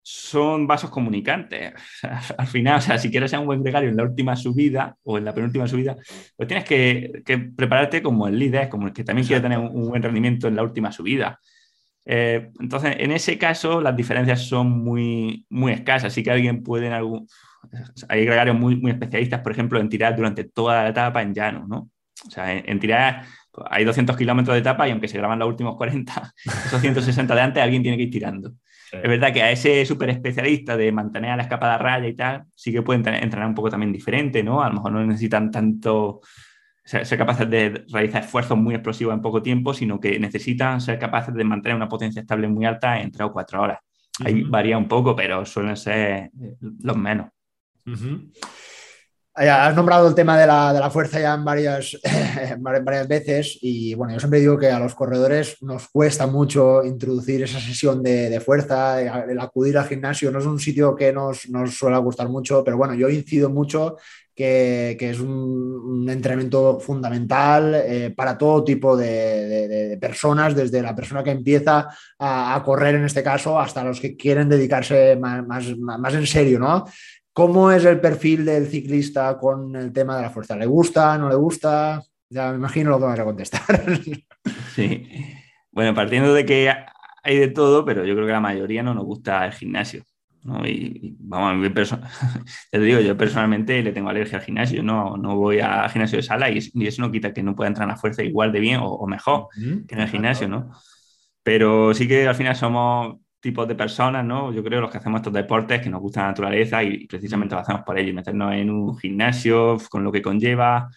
son vasos comunicantes. <laughs> al final, o sea, si quieres ser un buen gregario en la última subida o en la penúltima subida, pues tienes que, prepararte como el líder, como el que también quiere tener un, buen rendimiento en la última subida. Eh, entonces, en ese caso, las diferencias son muy, muy escasas. Así que alguien puede en algún. Hay gregarios muy, muy especialistas, por ejemplo, en tirar durante toda la etapa en llano, ¿no? O sea, en, tirar pues, hay 200 kilómetros de etapa y aunque se graban los últimos 40, <laughs> esos 160 de antes, alguien tiene que ir tirando. Es verdad que a ese súper especialista de mantener a la escapada raya y tal, sí que pueden entrenar un poco también diferente, ¿no? A lo mejor no necesitan tanto ser, capaces de realizar esfuerzos muy explosivos en poco tiempo, sino que necesitan ser capaces de mantener una potencia estable muy alta en tres o cuatro horas. Ahí varía un poco, pero suelen ser eh, los menos. Has nombrado el tema de la, fuerza ya <laughs> en varias, varias veces y bueno, yo siempre digo que a los corredores nos cuesta mucho introducir esa sesión de, fuerza, el acudir al gimnasio no es un sitio que nos, nos suele gustar mucho, pero bueno, yo incido mucho que, es un, entrenamiento fundamental eh, para todo tipo de, personas, desde la persona que empieza a, correr en este caso hasta los que quieren dedicarse más, más, en serio, ¿no? ¿Cómo es el perfil del ciclista con el tema de la fuerza? ¿Le gusta? ¿No le gusta? Ya me imagino lo que vas a contestar. <laughs> Sí. Bueno, partiendo de que hay de todo, pero yo creo que la mayoría no nos gusta el gimnasio. Y, vamos, <laughs> te digo, yo personalmente le tengo alergia al gimnasio, no, no voy al gimnasio de sala y, eso no quita que no pueda entrar a la fuerza igual de bien o, mejor que en el gimnasio, ¿no? Pero sí que al final somos tipos de personas, ¿no? Yo creo los que hacemos estos deportes que nos gusta la naturaleza y, precisamente lo hacemos por ello, meternos en un gimnasio con lo que conlleva,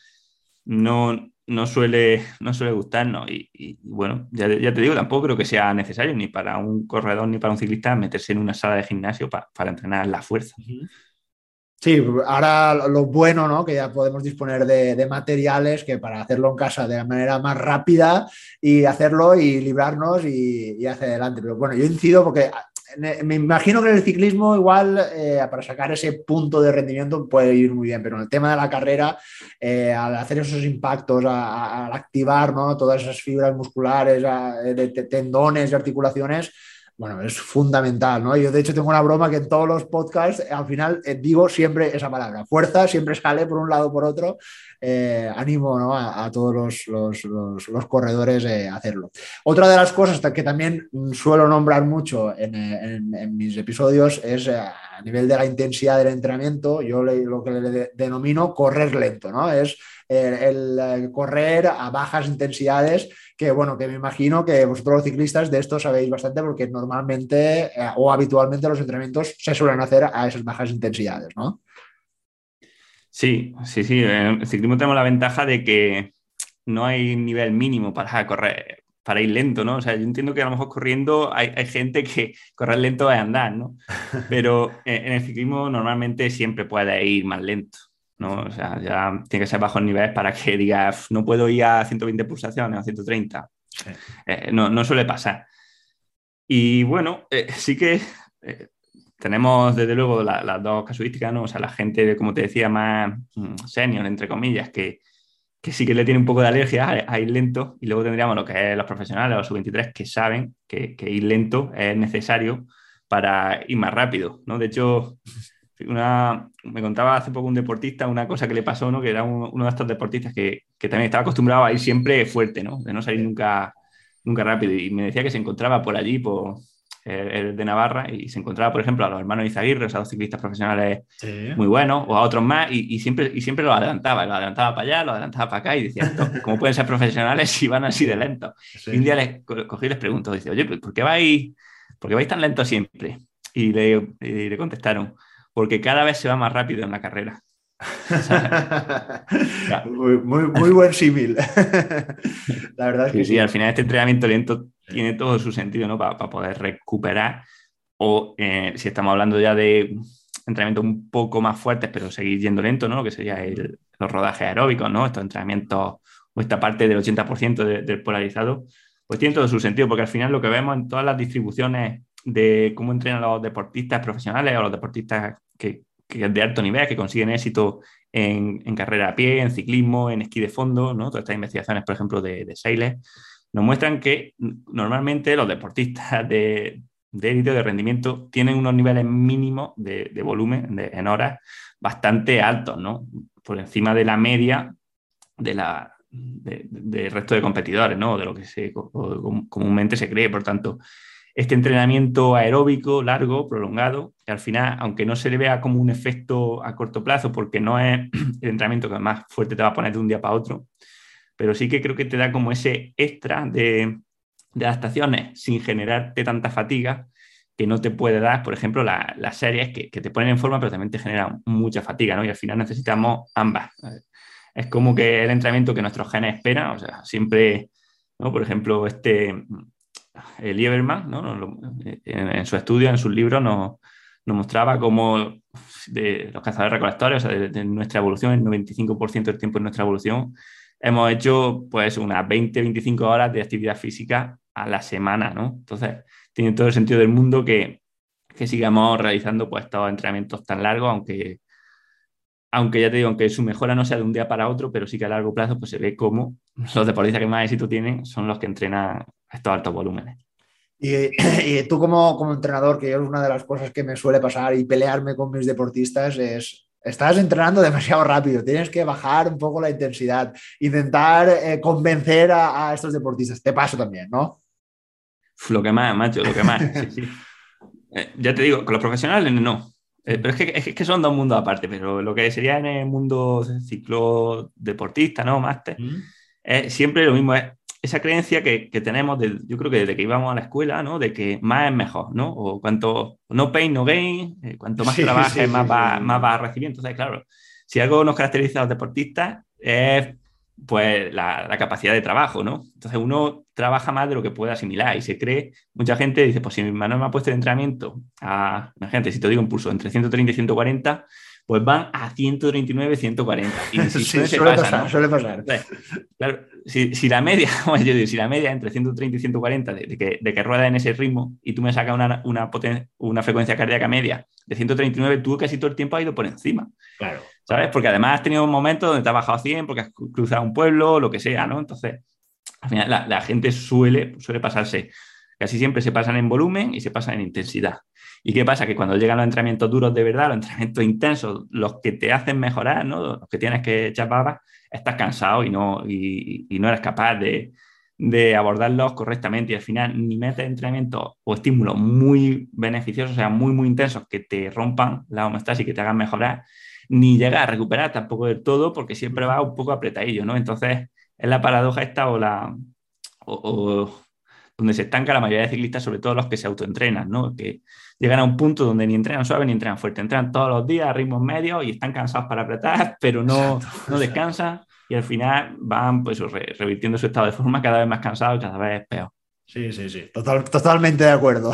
no, no suele, no suele gustarnos. Y, bueno, ya, te digo, tampoco creo que sea necesario ni para un corredor ni para un ciclista meterse en una sala de gimnasio para entrenar la fuerza. Sí, ahora lo bueno, ¿no? Que ya podemos disponer de, materiales que para hacerlo en casa de la manera más rápida y hacerlo y librarnos y, y hacia adelante. Pero bueno, yo incido porque me imagino que en el ciclismo igual eh, para sacar ese punto de rendimiento puede ir muy bien, pero en el tema de la carrera, eh, al hacer esos impactos, al activar ¿no? todas esas fibras musculares, de tendones y articulaciones, bueno, es fundamental, ¿no? Yo de hecho tengo una broma que en todos los podcasts al final eh, digo siempre esa palabra, fuerza, siempre sale por un lado o por otro, eh, animo a, todos los, corredores a hacerlo. Otra de las cosas que también suelo nombrar mucho en, mis episodios es eh, a nivel de la intensidad del entrenamiento, yo lo que le denomino correr lento, ¿no? Es el, correr a bajas intensidades, que bueno, que me imagino que vosotros los ciclistas de esto sabéis bastante porque normalmente eh, o habitualmente los entrenamientos se suelen hacer a esas bajas intensidades, ¿no? Sí, sí, sí. En el ciclismo tenemos la ventaja de que no hay nivel mínimo para correr, para ir lento, ¿no? O sea, yo entiendo que a lo mejor corriendo hay, hay gente que correr lento es andar, ¿no? <laughs> Pero en el ciclismo normalmente siempre puede ir más lento. ¿No? O sea, ya tiene que ser bajo el nivel para que <laughs> diga, no puedo ir a 120 pulsaciones o 130. Eh, no, suele pasar. Y bueno, eh, sí que eh, tenemos desde luego las dos casuísticas, ¿no? O sea, la gente, como te decía, más mm, senior, entre comillas, que, sí que le tiene un poco de alergia a, ir lento. Y luego tendríamos lo que es los profesionales, los sub-23, que saben que, que, ir lento es necesario para ir más rápido, ¿no? De hecho, una, me contaba hace poco un deportista una cosa que le pasó, ¿no? que era uno de estos deportistas que, que, también estaba acostumbrado a ir siempre fuerte, ¿no? de no salir nunca, nunca rápido. Y me decía que se encontraba por allí, por, el de Navarra, y se encontraba, por ejemplo, a los hermanos Izaguirre, o sea, dos ciclistas profesionales muy buenos, o a otros más, y, y, siempre, y siempre los adelantaba, lo adelantaba para allá, lo adelantaba para acá, y decía, ¿cómo pueden ser profesionales si van así de lento? Y un día les cogí y les pregunto, dice, oye, ¿por qué vais, por qué vais tan lento siempre? Y le, y le contestaron, porque cada vez se va más rápido en la carrera. <laughs> muy, buen símil. <laughs> la verdad es que sí, al final este entrenamiento lento tiene todo su sentido, ¿no? Para, poder recuperar. O eh, si estamos hablando ya de entrenamientos un poco más fuertes, pero seguir yendo lento, ¿no? Lo que sería los rodajes aeróbicos, ¿no? Estos entrenamientos o esta parte del 80% del polarizado, pues tiene todo su sentido, porque al final lo que vemos en todas las distribuciones de cómo entrenan los deportistas profesionales o los deportistas que, de alto nivel, que consiguen éxito en, carrera a pie, en ciclismo, en esquí de fondo, ¿no? todas estas investigaciones, por ejemplo, de, de nos muestran que normalmente los deportistas de, de de rendimiento tienen unos niveles mínimos de, volumen en horas bastante altos, ¿no? por encima de la media de la, del resto de competidores, ¿no? de lo que se, comúnmente se cree. Por tanto, este entrenamiento aeróbico largo, prolongado, que al final, aunque no se le vea como un efecto a corto plazo, porque no es <clears throat> el entrenamiento que más fuerte te va a poner de un día para otro, pero sí que creo que te da como ese extra de, adaptaciones sin generarte tanta fatiga que no te puede dar, por ejemplo, las series que, te ponen en forma, pero también te generan mucha fatiga, ¿no? Y al final necesitamos ambas. Es como que el entrenamiento que nuestros genes esperan, o sea, siempre, ¿no? Por ejemplo, este Lieberman, ¿no? en, su estudio, en sus libros, nos, mostraba cómo de los cazadores recolectores, o sea, de, nuestra evolución, el 95% del tiempo de nuestra evolución, hemos hecho pues unas 20-25 horas de actividad física a la semana, ¿no? Entonces, tiene todo el sentido del mundo que, que sigamos realizando pues estos entrenamientos tan largos, aunque, aunque ya te digo, aunque su mejora no sea de un día para otro, pero sí que a largo plazo pues se ve cómo los deportistas que más éxito tienen son los que entrenan estos altos volúmenes. <clears throat> Y, tú como, como, entrenador, que yo es una de las cosas que me suele pasar y pelearme con mis deportistas, es, estás entrenando demasiado rápido, tienes que bajar un poco la intensidad, intentar eh, convencer a, estos deportistas. Te paso también, ¿no? Lo que más, macho, lo que más. <laughs> Eh, ya te digo, con los profesionales no. Eh, pero es que, es que son dos mundos aparte, pero lo que sería en el mundo ciclo deportista, ¿no? Máster, es siempre lo mismo, es esa creencia que, que tenemos, yo creo que desde que íbamos a la escuela, ¿no? De que más es mejor, ¿no? O cuanto no pain, no gain, eh, cuanto más trabajes, más, va, más vas a recibir. Entonces, claro, si algo nos caracteriza a los deportistas es pues la, la, capacidad de trabajo, ¿no? Entonces uno trabaja más de lo que puede asimilar y se cree, mucha gente dice, pues si mi Manuel me ha puesto el entrenamiento a, imagínate, si te digo un pulso entre 130 y 140, pues van a 139, 140. Y <laughs> sí, suele, pasar, suele pasar. claro, si, si, la media, <laughs> yo digo, si la media entre 130 y 140 de, de, que, de que rueda en ese ritmo y tú me sacas una, una, una frecuencia cardíaca media de 139, tú casi todo el tiempo has ido por encima. Claro. ¿Sabes? Porque además has tenido un momento donde te has bajado a 100 porque has cruzado un pueblo, lo que sea, ¿no? Entonces, al final la, la gente suele, suele pasarse, casi siempre se pasan en volumen y se pasan en intensidad. ¿Y qué pasa? Que cuando llegan los entrenamientos duros de verdad, los entrenamientos intensos, los que te hacen mejorar, ¿no? los que tienes que echar babas, estás cansado y no, y, no eres capaz de, de, abordarlos correctamente y al final ni metes entrenamientos o estímulos muy beneficiosos, o sea, muy, muy intensos que te rompan la homeostasis y que te hagan mejorar, ni llegas a recuperar tampoco del todo porque siempre va un poco apretadillo, ¿no? Entonces, es la paradoja esta o la... o, donde se estanca la mayoría de ciclistas, sobre todo los que se autoentrenan, ¿no? Que llegan a un punto donde ni entrenan suave ni entrenan fuerte, entrenan todos los días a ritmos medios y están cansados para apretar, <laughs> pero no, no descansan y al final van pues revirtiendo su estado de forma cada vez más cansado y cada vez peor. Sí, sí, sí, Total, totalmente de acuerdo.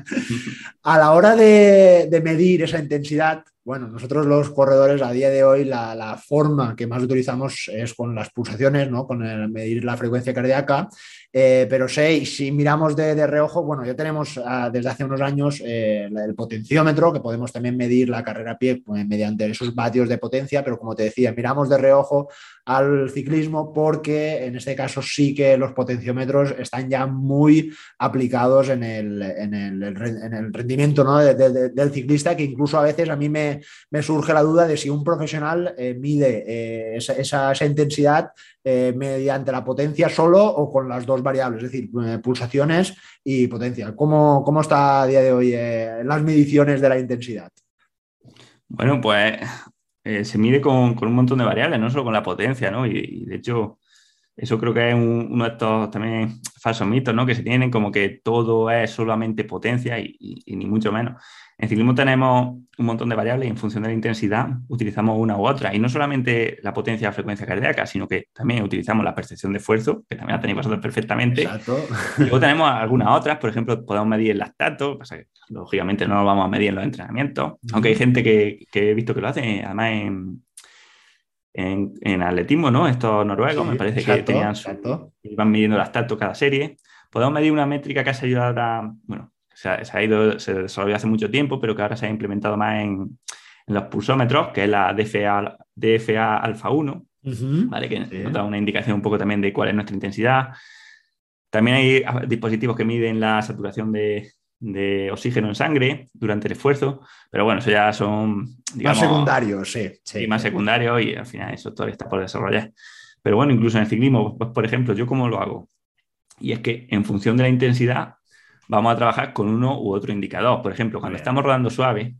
<laughs> a la hora de, de, medir esa intensidad, bueno, nosotros los corredores a día de hoy la, la, forma que más utilizamos es con las pulsaciones, ¿no? con el medir la frecuencia cardíaca eh, pero sé, si miramos de, de, reojo, bueno, ya tenemos uh, desde hace unos años eh, el potenciómetro, que podemos también medir la carrera a pie pues, mediante esos vatios de potencia, pero como te decía, miramos de reojo al ciclismo porque en este caso sí que los potenciómetros están ya muy aplicados en el, en el, en el rendimiento ¿no? de, de, del ciclista, que incluso a veces a mí me, me surge la duda de si un profesional eh, mide esa, intensidad eh, mediante la potencia solo o con las dos variables, es decir, pulsaciones y potencia. ¿Cómo, cómo está a día de hoy las mediciones de la intensidad? Bueno, pues eh, se mide con, con, un montón de variables, no solo con la potencia, ¿no? Y, y de hecho, eso creo que es un, uno de estos también falsos mitos, ¿no? Que se tienen como que todo es solamente potencia y, y, y, ni mucho menos. En ciclismo tenemos un montón de variables y en función de la intensidad utilizamos una u otra. Y no solamente la potencia de frecuencia cardíaca, sino que también utilizamos la percepción de esfuerzo, que también la tenéis vosotros perfectamente. Exacto. Y luego tenemos algunas otras, por ejemplo, podemos medir el lactato, pasa que lógicamente no lo vamos a medir en los entrenamientos, aunque hay gente que, que, he visto que lo hace, además en, en, en atletismo, ¿no? Estos noruegos, sí, me parece exacto, que tenían su, iban midiendo el lactato cada serie. Podemos medir una métrica que ha ayudado a, bueno, se ha, se ha, ido, se desarrolló hace mucho tiempo, pero que ahora se ha implementado más en, en los pulsómetros, que es la DFA, DFA alfa 1, uh -huh. ¿vale? que sí. nos da una indicación un poco también de cuál es nuestra intensidad. También hay dispositivos que miden la saturación de, de oxígeno en sangre durante el esfuerzo, pero bueno, eso ya son... Digamos, más secundarios, sí, sí. más secundarios y al final eso todavía está por desarrollar. Pero bueno, incluso en el ciclismo, pues, por ejemplo, ¿yo cómo lo hago? Y es que en función de la intensidad vamos a trabajar con uno u otro indicador. Por ejemplo, cuando Bien. estamos rodando suave,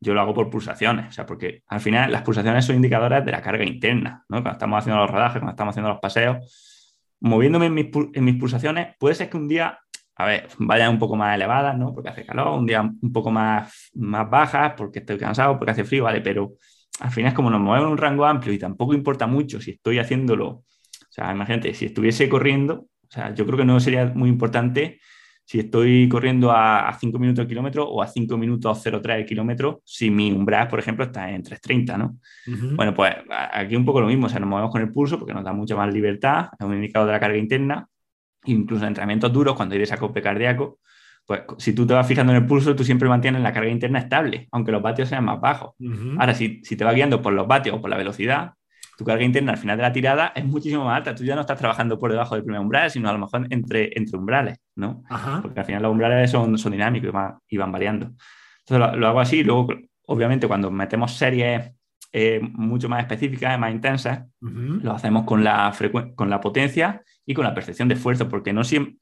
yo lo hago por pulsaciones, o sea, porque al final las pulsaciones son indicadoras de la carga interna, ¿no? Cuando estamos haciendo los rodajes, cuando estamos haciendo los paseos, moviéndome en mis, en mis pulsaciones, puede ser que un día, a ver, vayan un poco más elevadas, ¿no? Porque hace calor, un día un poco más, más bajas, porque estoy cansado, porque hace frío, ¿vale? Pero al final es como nos movemos en un rango amplio y tampoco importa mucho si estoy haciéndolo, o sea, imagínate, si estuviese corriendo, o sea, yo creo que no sería muy importante si estoy corriendo a, a 5 minutos de kilómetro o a 5 minutos 0,3 de kilómetro, si mi umbral, por ejemplo, está en 3,30, ¿no? Uh -huh. Bueno, pues aquí un poco lo mismo, o sea, nos movemos con el pulso porque nos da mucha más libertad, es un indicador de la carga interna, incluso en entrenamientos duros, cuando hay desacople cardíaco, pues si tú te vas fijando en el pulso, tú siempre mantienes la carga interna estable, aunque los vatios sean más bajos. Uh -huh. Ahora, si, si te vas guiando por los vatios o por la velocidad, tu carga interna al final de la tirada es muchísimo más alta. Tú ya no estás trabajando por debajo del primer umbral, sino a lo mejor entre, entre umbrales, ¿no? Ajá. Porque al final los umbrales son, son dinámicos y van, y van variando. Entonces lo, lo, hago así. Luego, obviamente, cuando metemos series eh, mucho más específicas, más intensas, uh -huh. lo hacemos con la, con la potencia y con la percepción de esfuerzo, porque no siempre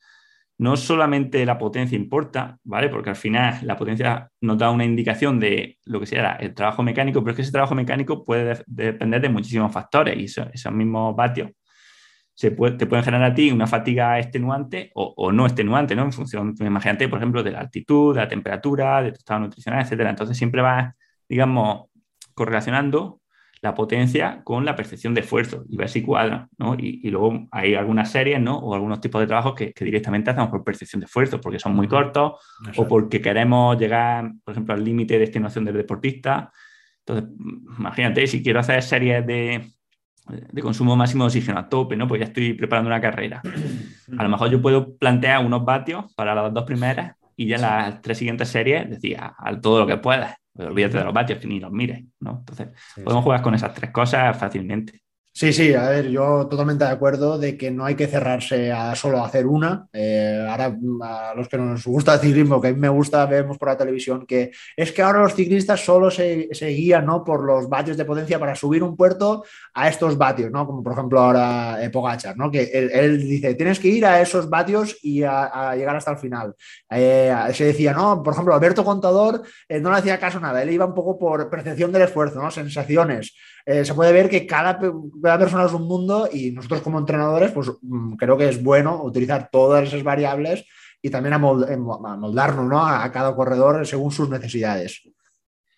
no solamente la potencia importa, ¿vale? Porque al final la potencia nos da una indicación de lo que sea el trabajo mecánico, pero es que ese trabajo mecánico puede depender de muchísimos factores y esos mismos vatios se te pueden generar a ti una fatiga extenuante o, no extenuante, ¿no? En función, imagínate, por ejemplo, de la altitud, de la temperatura, de tu estado nutricional, etcétera. Entonces siempre vas, digamos, correlacionando la potencia con la percepción de esfuerzo y ver si cuadra, ¿no? Y, luego hay algunas series, ¿no? O algunos tipos de trabajos que, directamente hacemos por percepción de esfuerzo, porque son muy cortos o porque queremos llegar, por ejemplo, al límite de extenuación del deportista. Entonces, imagínate, si quiero hacer series de, de consumo máximo de oxígeno a tope, ¿no? Pues ya estoy preparando una carrera. A lo mejor yo puedo plantear unos vatios para las dos primeras y ya las tres siguientes series decía al todo lo que puedas. olvídate de los vatios, que ni los mires, ¿no? Entonces, podemos jugar con esas tres cosas fácilmente. Sí, sí, a ver, yo totalmente de acuerdo de que no hay que cerrarse a solo hacer una. Eh, ahora, a los que nos gusta el ciclismo, que a mí me gusta, vemos por la televisión que es que ahora los ciclistas solo se, guían ¿no? por los vatios de potencia para subir un puerto a estos vatios, ¿no? Como por ejemplo ahora eh, Pogachar, ¿no? Que él, dice, tienes que ir a esos vatios y a, llegar hasta el final. Eh, se decía, ¿no? Por ejemplo, Alberto Contador no le hacía caso nada, él iba un poco por percepción del esfuerzo, ¿no? Sensaciones. Se puede ver que cada cada persona es un mundo y nosotros como entrenadores, pues mm, creo que es bueno utilizar todas esas variables y también amoldarnos ¿no? a, cada corredor según sus necesidades.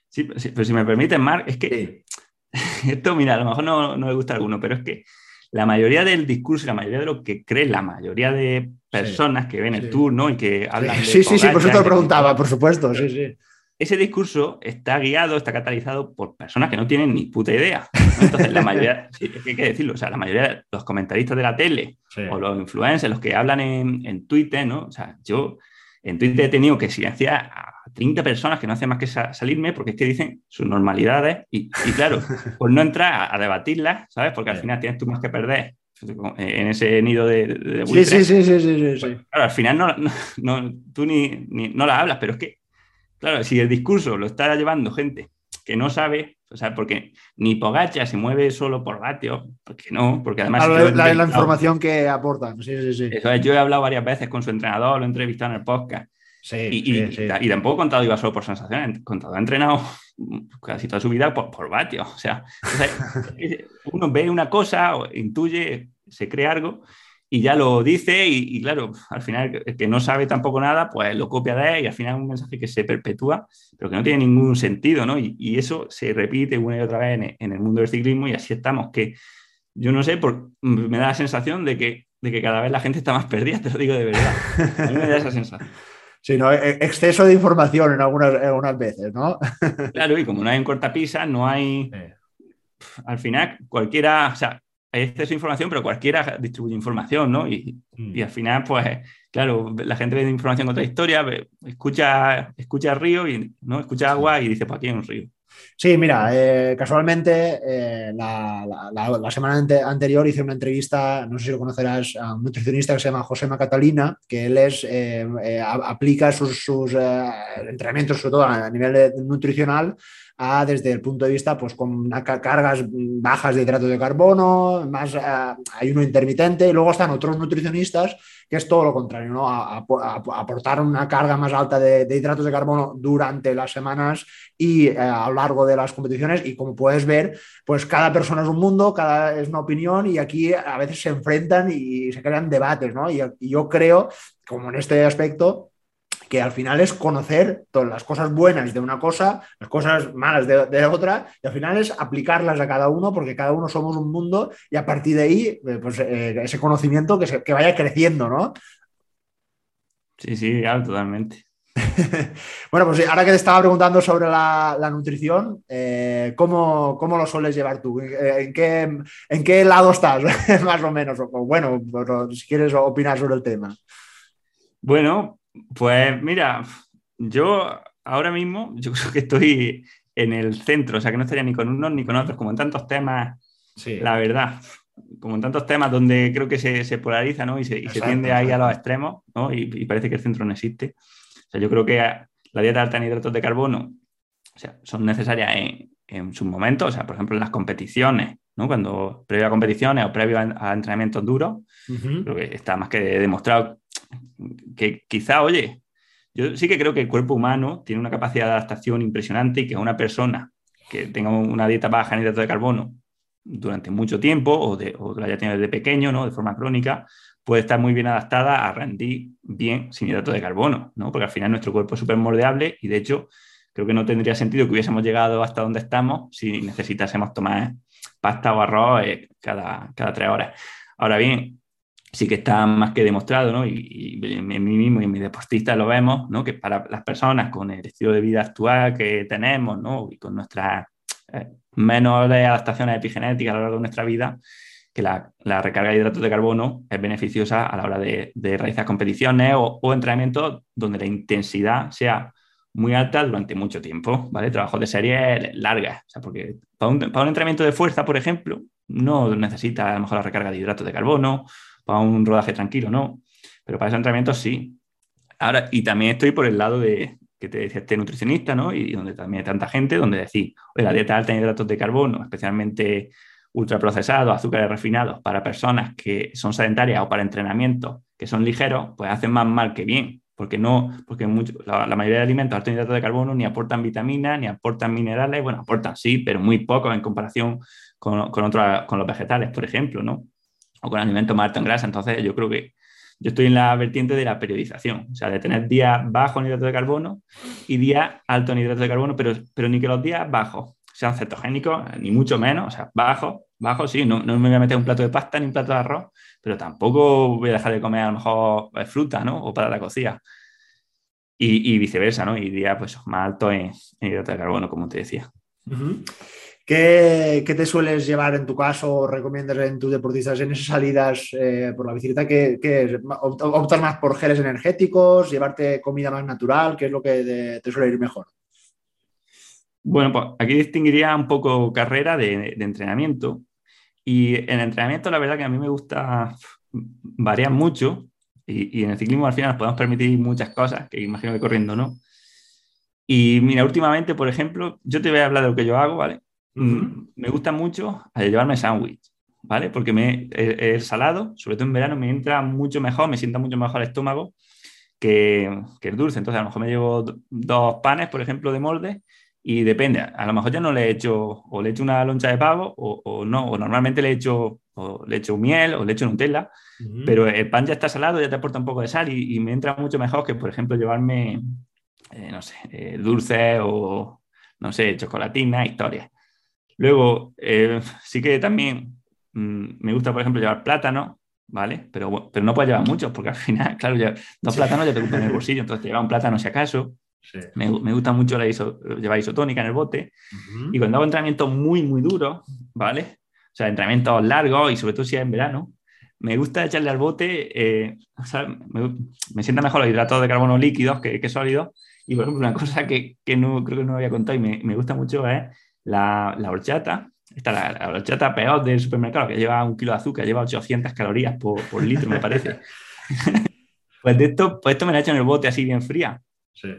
Sí, pero si me permiten, Marc, es que <laughs> esto, mira, a lo mejor no, no, le gusta a alguno, pero es que la mayoría del discurso y la mayoría de lo que cree la mayoría de personas que ven el tour, ¿no? Y que hablan Sí, sí, sí, por eso te lo preguntaba, por supuesto, sí, sí ese discurso está guiado, está catalizado por personas que no tienen ni puta idea. Entonces, la mayoría, <laughs> hay que decirlo, o sea, la mayoría de los comentaristas de la tele o los influencers, los que hablan en, Twitter, ¿no? O sea, yo en Twitter he tenido que silenciar a 30 personas que no hacen más que salirme porque es que dicen sus normalidades y, claro, <laughs> por no entrar a, debatirlas, ¿sabes? Porque al final tienes tú más que perder en ese nido de, de, sí, sí, sí, sí, sí, sí, Claro, al final no, no, tú ni, ni, no la hablas, pero es que Claro, si el discurso lo está llevando gente que no sabe, o sea, porque ni Pogacha se mueve solo por vatio, porque no, porque además... la, la, información que aportan, sí, sí, sí. Eso es, yo he hablado varias veces con su entrenador, lo he entrevistado en el podcast. Sí, y, y, tampoco contado iba solo por sensaciones, contado ha entrenado casi toda su vida por, por vatio. O sea, <laughs> uno ve una cosa, intuye, se cree algo y ya lo dice y, claro, al final el que no sabe tampoco nada, pues lo copia de él y al final es un mensaje que se perpetúa, pero que no tiene ningún sentido, ¿no? Y, eso se repite una y otra vez en, el mundo del ciclismo y así estamos, que yo no sé, por, me da la sensación de que, de que cada vez la gente está más perdida, <laughs> te lo digo de verdad. A mí me da esa sensación. Sí, ¿no? E, exceso de información en algunas, algunas veces, ¿no? Claro, y como no hay un cortapisa, no hay... Al final, cualquiera, o sea, hay exceso de información, pero cualquiera distribuye información, ¿no? Y, mm. al final, pues, claro, la gente ve información otra historia, escucha, escucha río y no escucha agua y dice, pues aquí hay un río. Sí, mira, eh, casualmente eh, la, semana anterior hice una entrevista, no sé si lo conocerás, a un nutricionista que se llama José Catalina, que él es, eh, aplica sus, sus entrenamientos, sobre todo a nivel nutricional, a desde el punto de vista, pues con cargas bajas de hidratos de carbono, más eh, ayuno intermitente, y luego están otros nutricionistas que es todo lo contrario, ¿no? A, aportar una carga más alta de, hidratos de carbono durante las semanas y eh, a lo largo de las competiciones. Y como puedes ver, pues cada persona es un mundo, cada es una opinión y aquí a veces se enfrentan y se crean debates, ¿no? y yo creo, como en este aspecto, que al final es conocer todas las cosas buenas de una cosa, las cosas malas de, otra, y al final es aplicarlas a cada uno, porque cada uno somos un mundo, y a partir de ahí, eh, pues eh, ese conocimiento que, que vaya creciendo, ¿no? Sí, sí, claro, totalmente. <laughs> bueno, pues ahora que te estaba preguntando sobre la, nutrición, eh, ¿cómo, lo sueles llevar tú? ¿En qué, en qué lado estás, <laughs> más o menos? O, bueno, si quieres opinar sobre el tema. Bueno, pues mira, yo ahora mismo, yo <laughs> creo que estoy en el centro, o sea que no estaría ni con unos ni con otros, como en tantos temas, la verdad, como en tantos temas donde creo que se, polariza ¿no? y, se, tiende ahí a los extremos ¿no? y, parece que el centro no existe. O sea, yo creo que la dieta alta en hidratos de carbono o sea, son necesarias en, en sus momentos, o sea, por ejemplo, en las competiciones, ¿no? cuando previo a competiciones o previo a, entrenamientos duros, creo que está más que demostrado que quizá, oye, yo sí que creo que el cuerpo humano tiene una capacidad de adaptación impresionante y que una persona que tenga una dieta baja en hidratos de carbono durante mucho tiempo o, de, la haya tenido desde pequeño, ¿no? de forma crónica, puede estar muy bien adaptada a rendir bien sin hidratos de carbono, ¿no? porque al final nuestro cuerpo es súper moldeable y de hecho creo que no tendría sentido que hubiésemos llegado hasta donde estamos si necesitásemos tomar pasta o arroz eh, cada, cada tres horas. Ahora bien, sí que está más que demostrado, ¿no? Y, en mí mismo y en mi deportista lo vemos, ¿no? Que para las personas con el estilo de vida actual que tenemos, ¿no? Y con nuestras eh, menores adaptaciones epigenéticas a lo largo de nuestra vida, que la, recarga de hidratos de carbono es beneficiosa a la hora de, realizar competiciones o, o entrenamientos donde la intensidad sea muy alta durante mucho tiempo, ¿vale? Trabajos de serie largas, o sea, porque para un, para un, entrenamiento de fuerza, por ejemplo, no necesita a lo mejor la recarga de hidratos de carbono, para un rodaje tranquilo, no, pero para esos entrenamientos sí. Ahora, y también estoy por el lado de que te decía este nutricionista, ¿no? Y donde también hay tanta gente, donde oye, la dieta alta en hidratos de carbono, especialmente ultraprocesados, azúcares refinados, para personas que son sedentarias o para entrenamientos que son ligeros, pues hacen más mal que bien porque no, porque mucho, la, mayoría de alimentos altos en hidratos de carbono ni aportan vitaminas, ni aportan minerales, bueno, aportan sí, pero muy poco en comparación con, con, con los vegetales, por ejemplo, ¿no? O con alimentos más altos en grasa. Entonces, yo creo que yo estoy en la vertiente de la periodización, o sea, de tener días bajos en hidratos de carbono y días altos en hidratos de carbono, pero, pero ni que los días bajos sean cetogénicos, ni mucho menos, o sea, bajos, bajos, sí, no, no me voy a meter un plato de pasta ni un plato de arroz, pero tampoco voy a dejar de comer a lo mejor eh, fruta, ¿no? O para la cocina. Y, viceversa, ¿no? Y día pues más alto en, hidratos de carbono, como te decía. ¿Qué, te sueles llevar en tu caso o recomiendas en tus deportistas en esas salidas eh, por la bicicleta? ¿Qué, qué ¿Optar más por geles energéticos? ¿Llevarte comida más natural? ¿Qué es lo que te, suele ir mejor? Bueno, pues aquí distinguiría un poco carrera de, entrenamiento. Y en entrenamiento, la verdad que a mí me gusta variar mucho y, en el ciclismo al final nos podemos permitir muchas cosas, que imagino que corriendo no. Y mira, últimamente, por ejemplo, yo te voy a hablar de lo que yo hago, ¿vale? Mm, me gusta mucho llevarme sándwich, ¿vale? Porque me, el, salado, sobre todo en verano, me entra mucho mejor, me sienta mucho mejor el estómago que, que el dulce. Entonces, a lo mejor me llevo dos panes, por ejemplo, de molde y depende, a lo mejor ya no le he hecho, o le he hecho una loncha de pavo, o, no, o normalmente le he hecho, o le he hecho miel, o le he hecho Nutella, pero el pan ya está salado, ya te aporta un poco de sal y, me entra mucho mejor que, por ejemplo, llevarme, eh, no sé, eh, dulce o, no sé, chocolatina, historias. Luego, eh, sí que también mm, me gusta, por ejemplo, llevar plátano, ¿vale? Pero, pero no puedes llevar muchos, porque al final, <laughs> claro, ya, dos plátanos ya te ocupan el <laughs> bolsillo, entonces te lleva un plátano si acaso. Me, me, gusta mucho la llevar isotónica en el bote. Y cuando hago entrenamientos muy, muy duros, ¿vale? O sea, entrenamientos largos y sobre todo si es en verano, me gusta echarle al bote, eh, o sea, me, sienta mejor los hidratos de carbono líquidos que, que sólidos. Y por ejemplo, una <laughs> cosa que, que, no, creo que no había contado y me, me gusta mucho es la, la horchata. Esta, la, la, horchata peor del supermercado, que lleva un kilo de azúcar, lleva 800 calorías por, por litro, me parece. <laughs> pues de esto, pues esto me la he hecho en el bote así bien fría.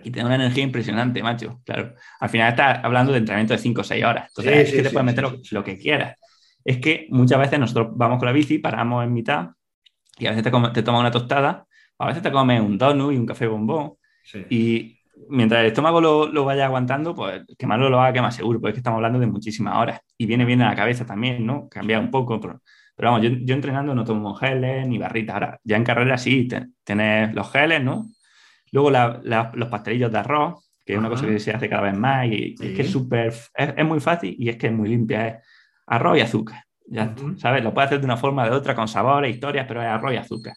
Y te da una energía impresionante, macho. Claro. Al final estás hablando de entrenamiento de 5 o 6 horas. Entonces, es que te puedes meter lo, que quieras. Es que muchas veces nosotros vamos con la bici, paramos en mitad y a veces te, te tomas una tostada, a veces te comes un donut y un café bombón. Y mientras el estómago lo, lo, vaya aguantando, pues quemarlo lo va a quemar seguro, porque es que estamos hablando de muchísimas horas. Y viene bien a la cabeza también, ¿no? Cambiar un poco. Pero, pero vamos, yo, yo, entrenando no tomo geles ni barritas. Ahora, ya en carrera sí, tienes los geles, ¿no? Luego los pastelillos de arroz, que es una cosa que se hace cada vez más y es que es súper, es, muy fácil y es que es muy limpia. Es arroz y azúcar. Ya, ¿sabes? Lo puedes hacer de una forma o de otra, con sabores, historias, pero es arroz y azúcar.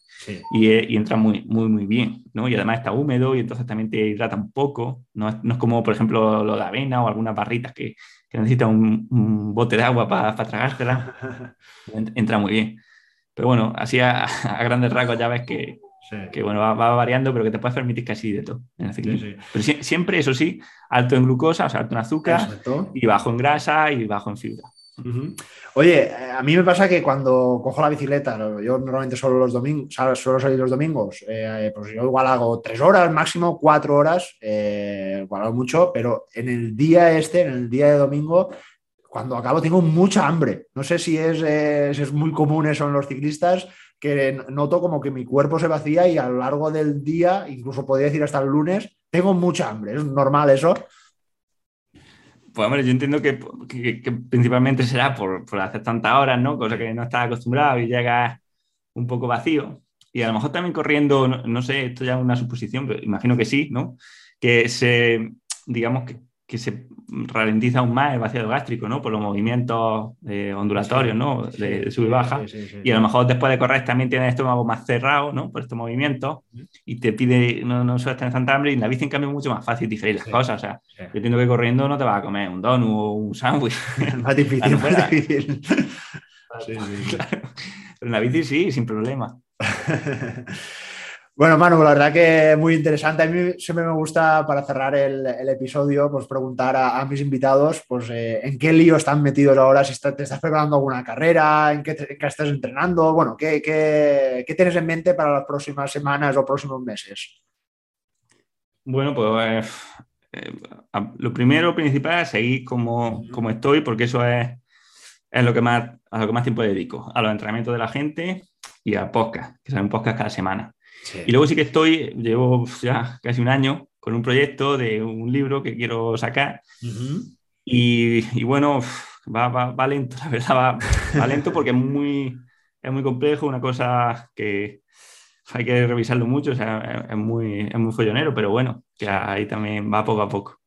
Y, y, entra muy, muy, muy bien, ¿no? Y además está húmedo y entonces también te hidrata un poco. No es, no es como, por ejemplo, lo de avena o algunas barritas que, que necesitan un, bote de agua para tragártela. <laughs> entra muy bien. Pero bueno, así a, <laughs> a, grandes rasgos ya ves que, que bueno, va, variando, pero que te puedes permitir casi de todo en el. Pero siempre, eso sí, alto en glucosa, o sea, alto en azúcar, y bajo en grasa y bajo en fibra. Oye, a mí me pasa que cuando cojo la bicicleta, yo normalmente solo los domingos, suelo salir los domingos, eh, pues yo igual hago tres horas, máximo cuatro horas, eh, igual hago mucho, pero en el día este, en el día de domingo, cuando acabo tengo mucha hambre. No sé si es, es muy común eso en los ciclistas, que noto como que mi cuerpo se vacía y a lo largo del día, incluso podría decir hasta el lunes, tengo mucha hambre. ¿Es normal eso? Pues hombre, yo entiendo que, principalmente será por, hacer tantas horas, ¿no? Cosa que no estás acostumbrado y llegas un poco vacío. Y a lo mejor también corriendo, no, sé, esto ya es una suposición, pero imagino que sí, ¿no? Que se, digamos que, que se ralentiza aún más el vaciado gástrico, ¿no? Por los movimientos eh, ondulatorios, ¿no? De, sub y baja. y a lo mejor después de correr también tienes el estómago más cerrado, ¿no? Por estos movimientos y te pide, no, no sueles tener tanta hambre y en la bici en cambio es mucho más fácil diferir las cosas. O sea, yo entiendo que corriendo no te vas a comer un donut o un sándwich. <laughs> más difícil, <laughs> más difícil. <laughs> Pero en la bici sí, sin problema. Bueno, Manu, la verdad que muy interesante. A mí siempre me gusta, para cerrar el, episodio, pues preguntar a, mis invitados pues, eh, en qué lío están metidos ahora, si te estás preparando alguna carrera, en qué, estás entrenando, bueno, ¿qué, ¿qué, tienes en mente para las próximas semanas o próximos meses? Bueno, pues eh, lo primero, principal, es seguir como, como estoy, porque eso es, es lo que más, a lo que más tiempo dedico, a los entrenamientos de la gente y al podcast, que un podcast cada semana. Y luego sí que estoy, llevo ya casi un año con un proyecto de un libro que quiero sacar. y, bueno, va, va, lento, <laughs> la verdad, va, lento porque es muy, es muy complejo, una cosa que hay que revisarlo mucho, o sea, es muy, es muy follonero, pero bueno, que ahí también va poco a poco.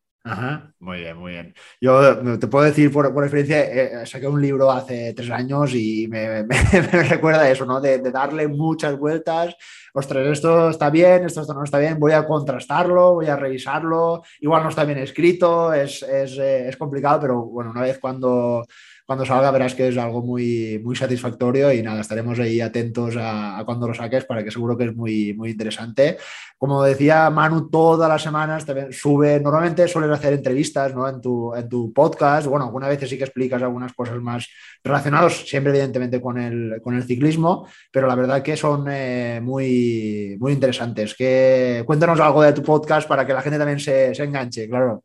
Muy bien, muy bien. Yo te puedo decir por, experiencia, eh, saqué un libro hace tres años y me, <laughs> recuerda eso, ¿no? De, darle muchas vueltas. Ostras, esto está bien, esto, no está bien, voy a contrastarlo, voy a revisarlo. Igual no está bien escrito, es, es, eh, es complicado, pero bueno, una vez cuando cuando salga verás que es algo muy, muy satisfactorio y nada, estaremos ahí atentos a, cuando lo saques para que seguro que es muy, muy interesante. Como decía Manu, todas las semanas te sube, normalmente sueles hacer entrevistas ¿no? en, tu, en tu podcast, bueno, algunas veces sí que explicas algunas cosas más relacionadas, siempre evidentemente con el, con el ciclismo, pero la verdad que son eh, muy, muy interesantes. Que, cuéntanos algo de tu podcast para que la gente también se, se enganche, claro.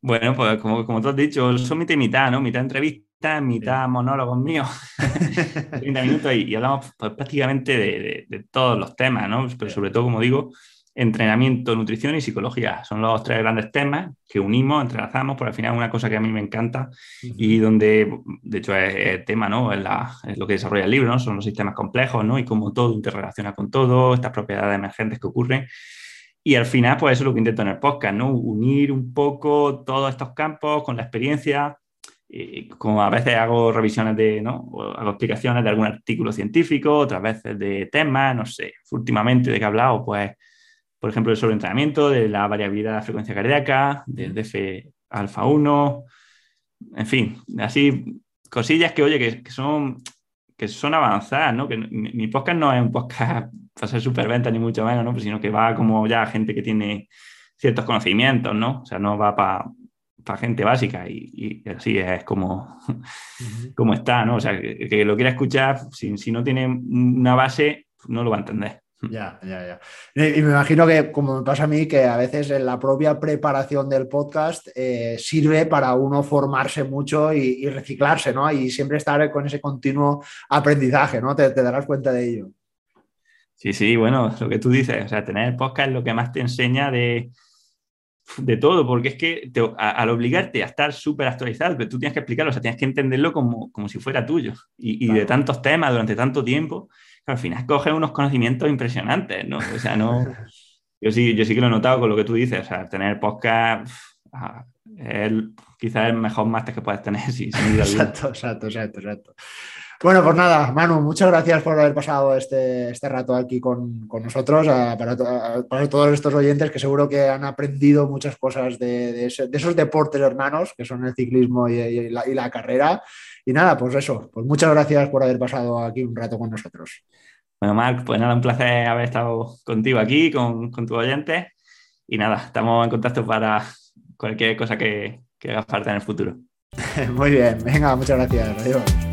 Bueno, pues como, como tú has dicho, son mitad y mitad, ¿no? Mitad entrevistas, mitad monólogos míos, <laughs> 30 minutos y, hablamos pues, prácticamente de, todos los temas, ¿no? Pero sobre todo, como digo, entrenamiento, nutrición y psicología. Son los tres grandes temas que unimos, entrelazamos, por al final una cosa que a mí me encanta y donde, de hecho, es, el tema, ¿no? Es, es, lo que desarrolla el libro, ¿no? Son los sistemas complejos, ¿no? Y cómo todo interrelaciona con todo, estas propiedades emergentes que ocurren. Y al final, pues eso es lo que intento en el podcast, ¿no? Unir un poco todos estos campos con la experiencia. como a veces hago revisiones de, ¿no? hago explicaciones de algún artículo científico, otras veces de temas, no sé, últimamente de qué he hablado, pues, por ejemplo, del sobreentrenamiento, de la variabilidad de la frecuencia cardíaca, del DF alfa 1, en fin, así cosillas que, oye, que, que son que son avanzadas, ¿no? Que mi, podcast no es un podcast <laughs> para ser superventa ni mucho menos, ¿no? Pues sino que va como ya gente que tiene ciertos conocimientos, ¿no? O sea, no va para gente básica y, así es como, como está, ¿no? O sea, que, lo quiera escuchar, si, si no tiene una base, no lo va a entender. Ya, ya, ya. Y me imagino que, como me pasa a mí, que a veces en la propia preparación del podcast eh, sirve para uno formarse mucho y, reciclarse, ¿no? Y siempre estar con ese continuo aprendizaje, ¿no? Te, darás cuenta de ello. Sí, sí, bueno, lo que tú dices, o sea, tener el podcast es lo que más te enseña de, de todo, porque es que al obligarte a estar súper actualizado, tú tienes que explicarlo, o sea, tienes que entenderlo como, como si fuera tuyo y, y de tantos temas durante tanto tiempo al final coge unos conocimientos impresionantes, ¿no? O sea, no... <laughs> Yo sí, yo sí que lo he notado con lo que tú dices, o sea, tener podcast es quizás el mejor máster que puedes tener, <laughs> sí, Exacto, exacto, exacto, exacto. Bueno, pues nada, Manu, muchas gracias por haber pasado este, este rato aquí con, nosotros, para, todos estos oyentes que seguro que han aprendido muchas cosas de, esos deportes hermanos, que son el ciclismo y, la, y la carrera. Y nada, pues eso, pues muchas gracias por haber pasado aquí un rato con nosotros. Bueno, Marc, pues nada, un placer haber estado contigo aquí, con, con tus oyentes. Y nada, estamos en contacto para cualquier cosa que, que haga falta en el futuro. <laughs> Muy bien, venga, muchas gracias. Adiós.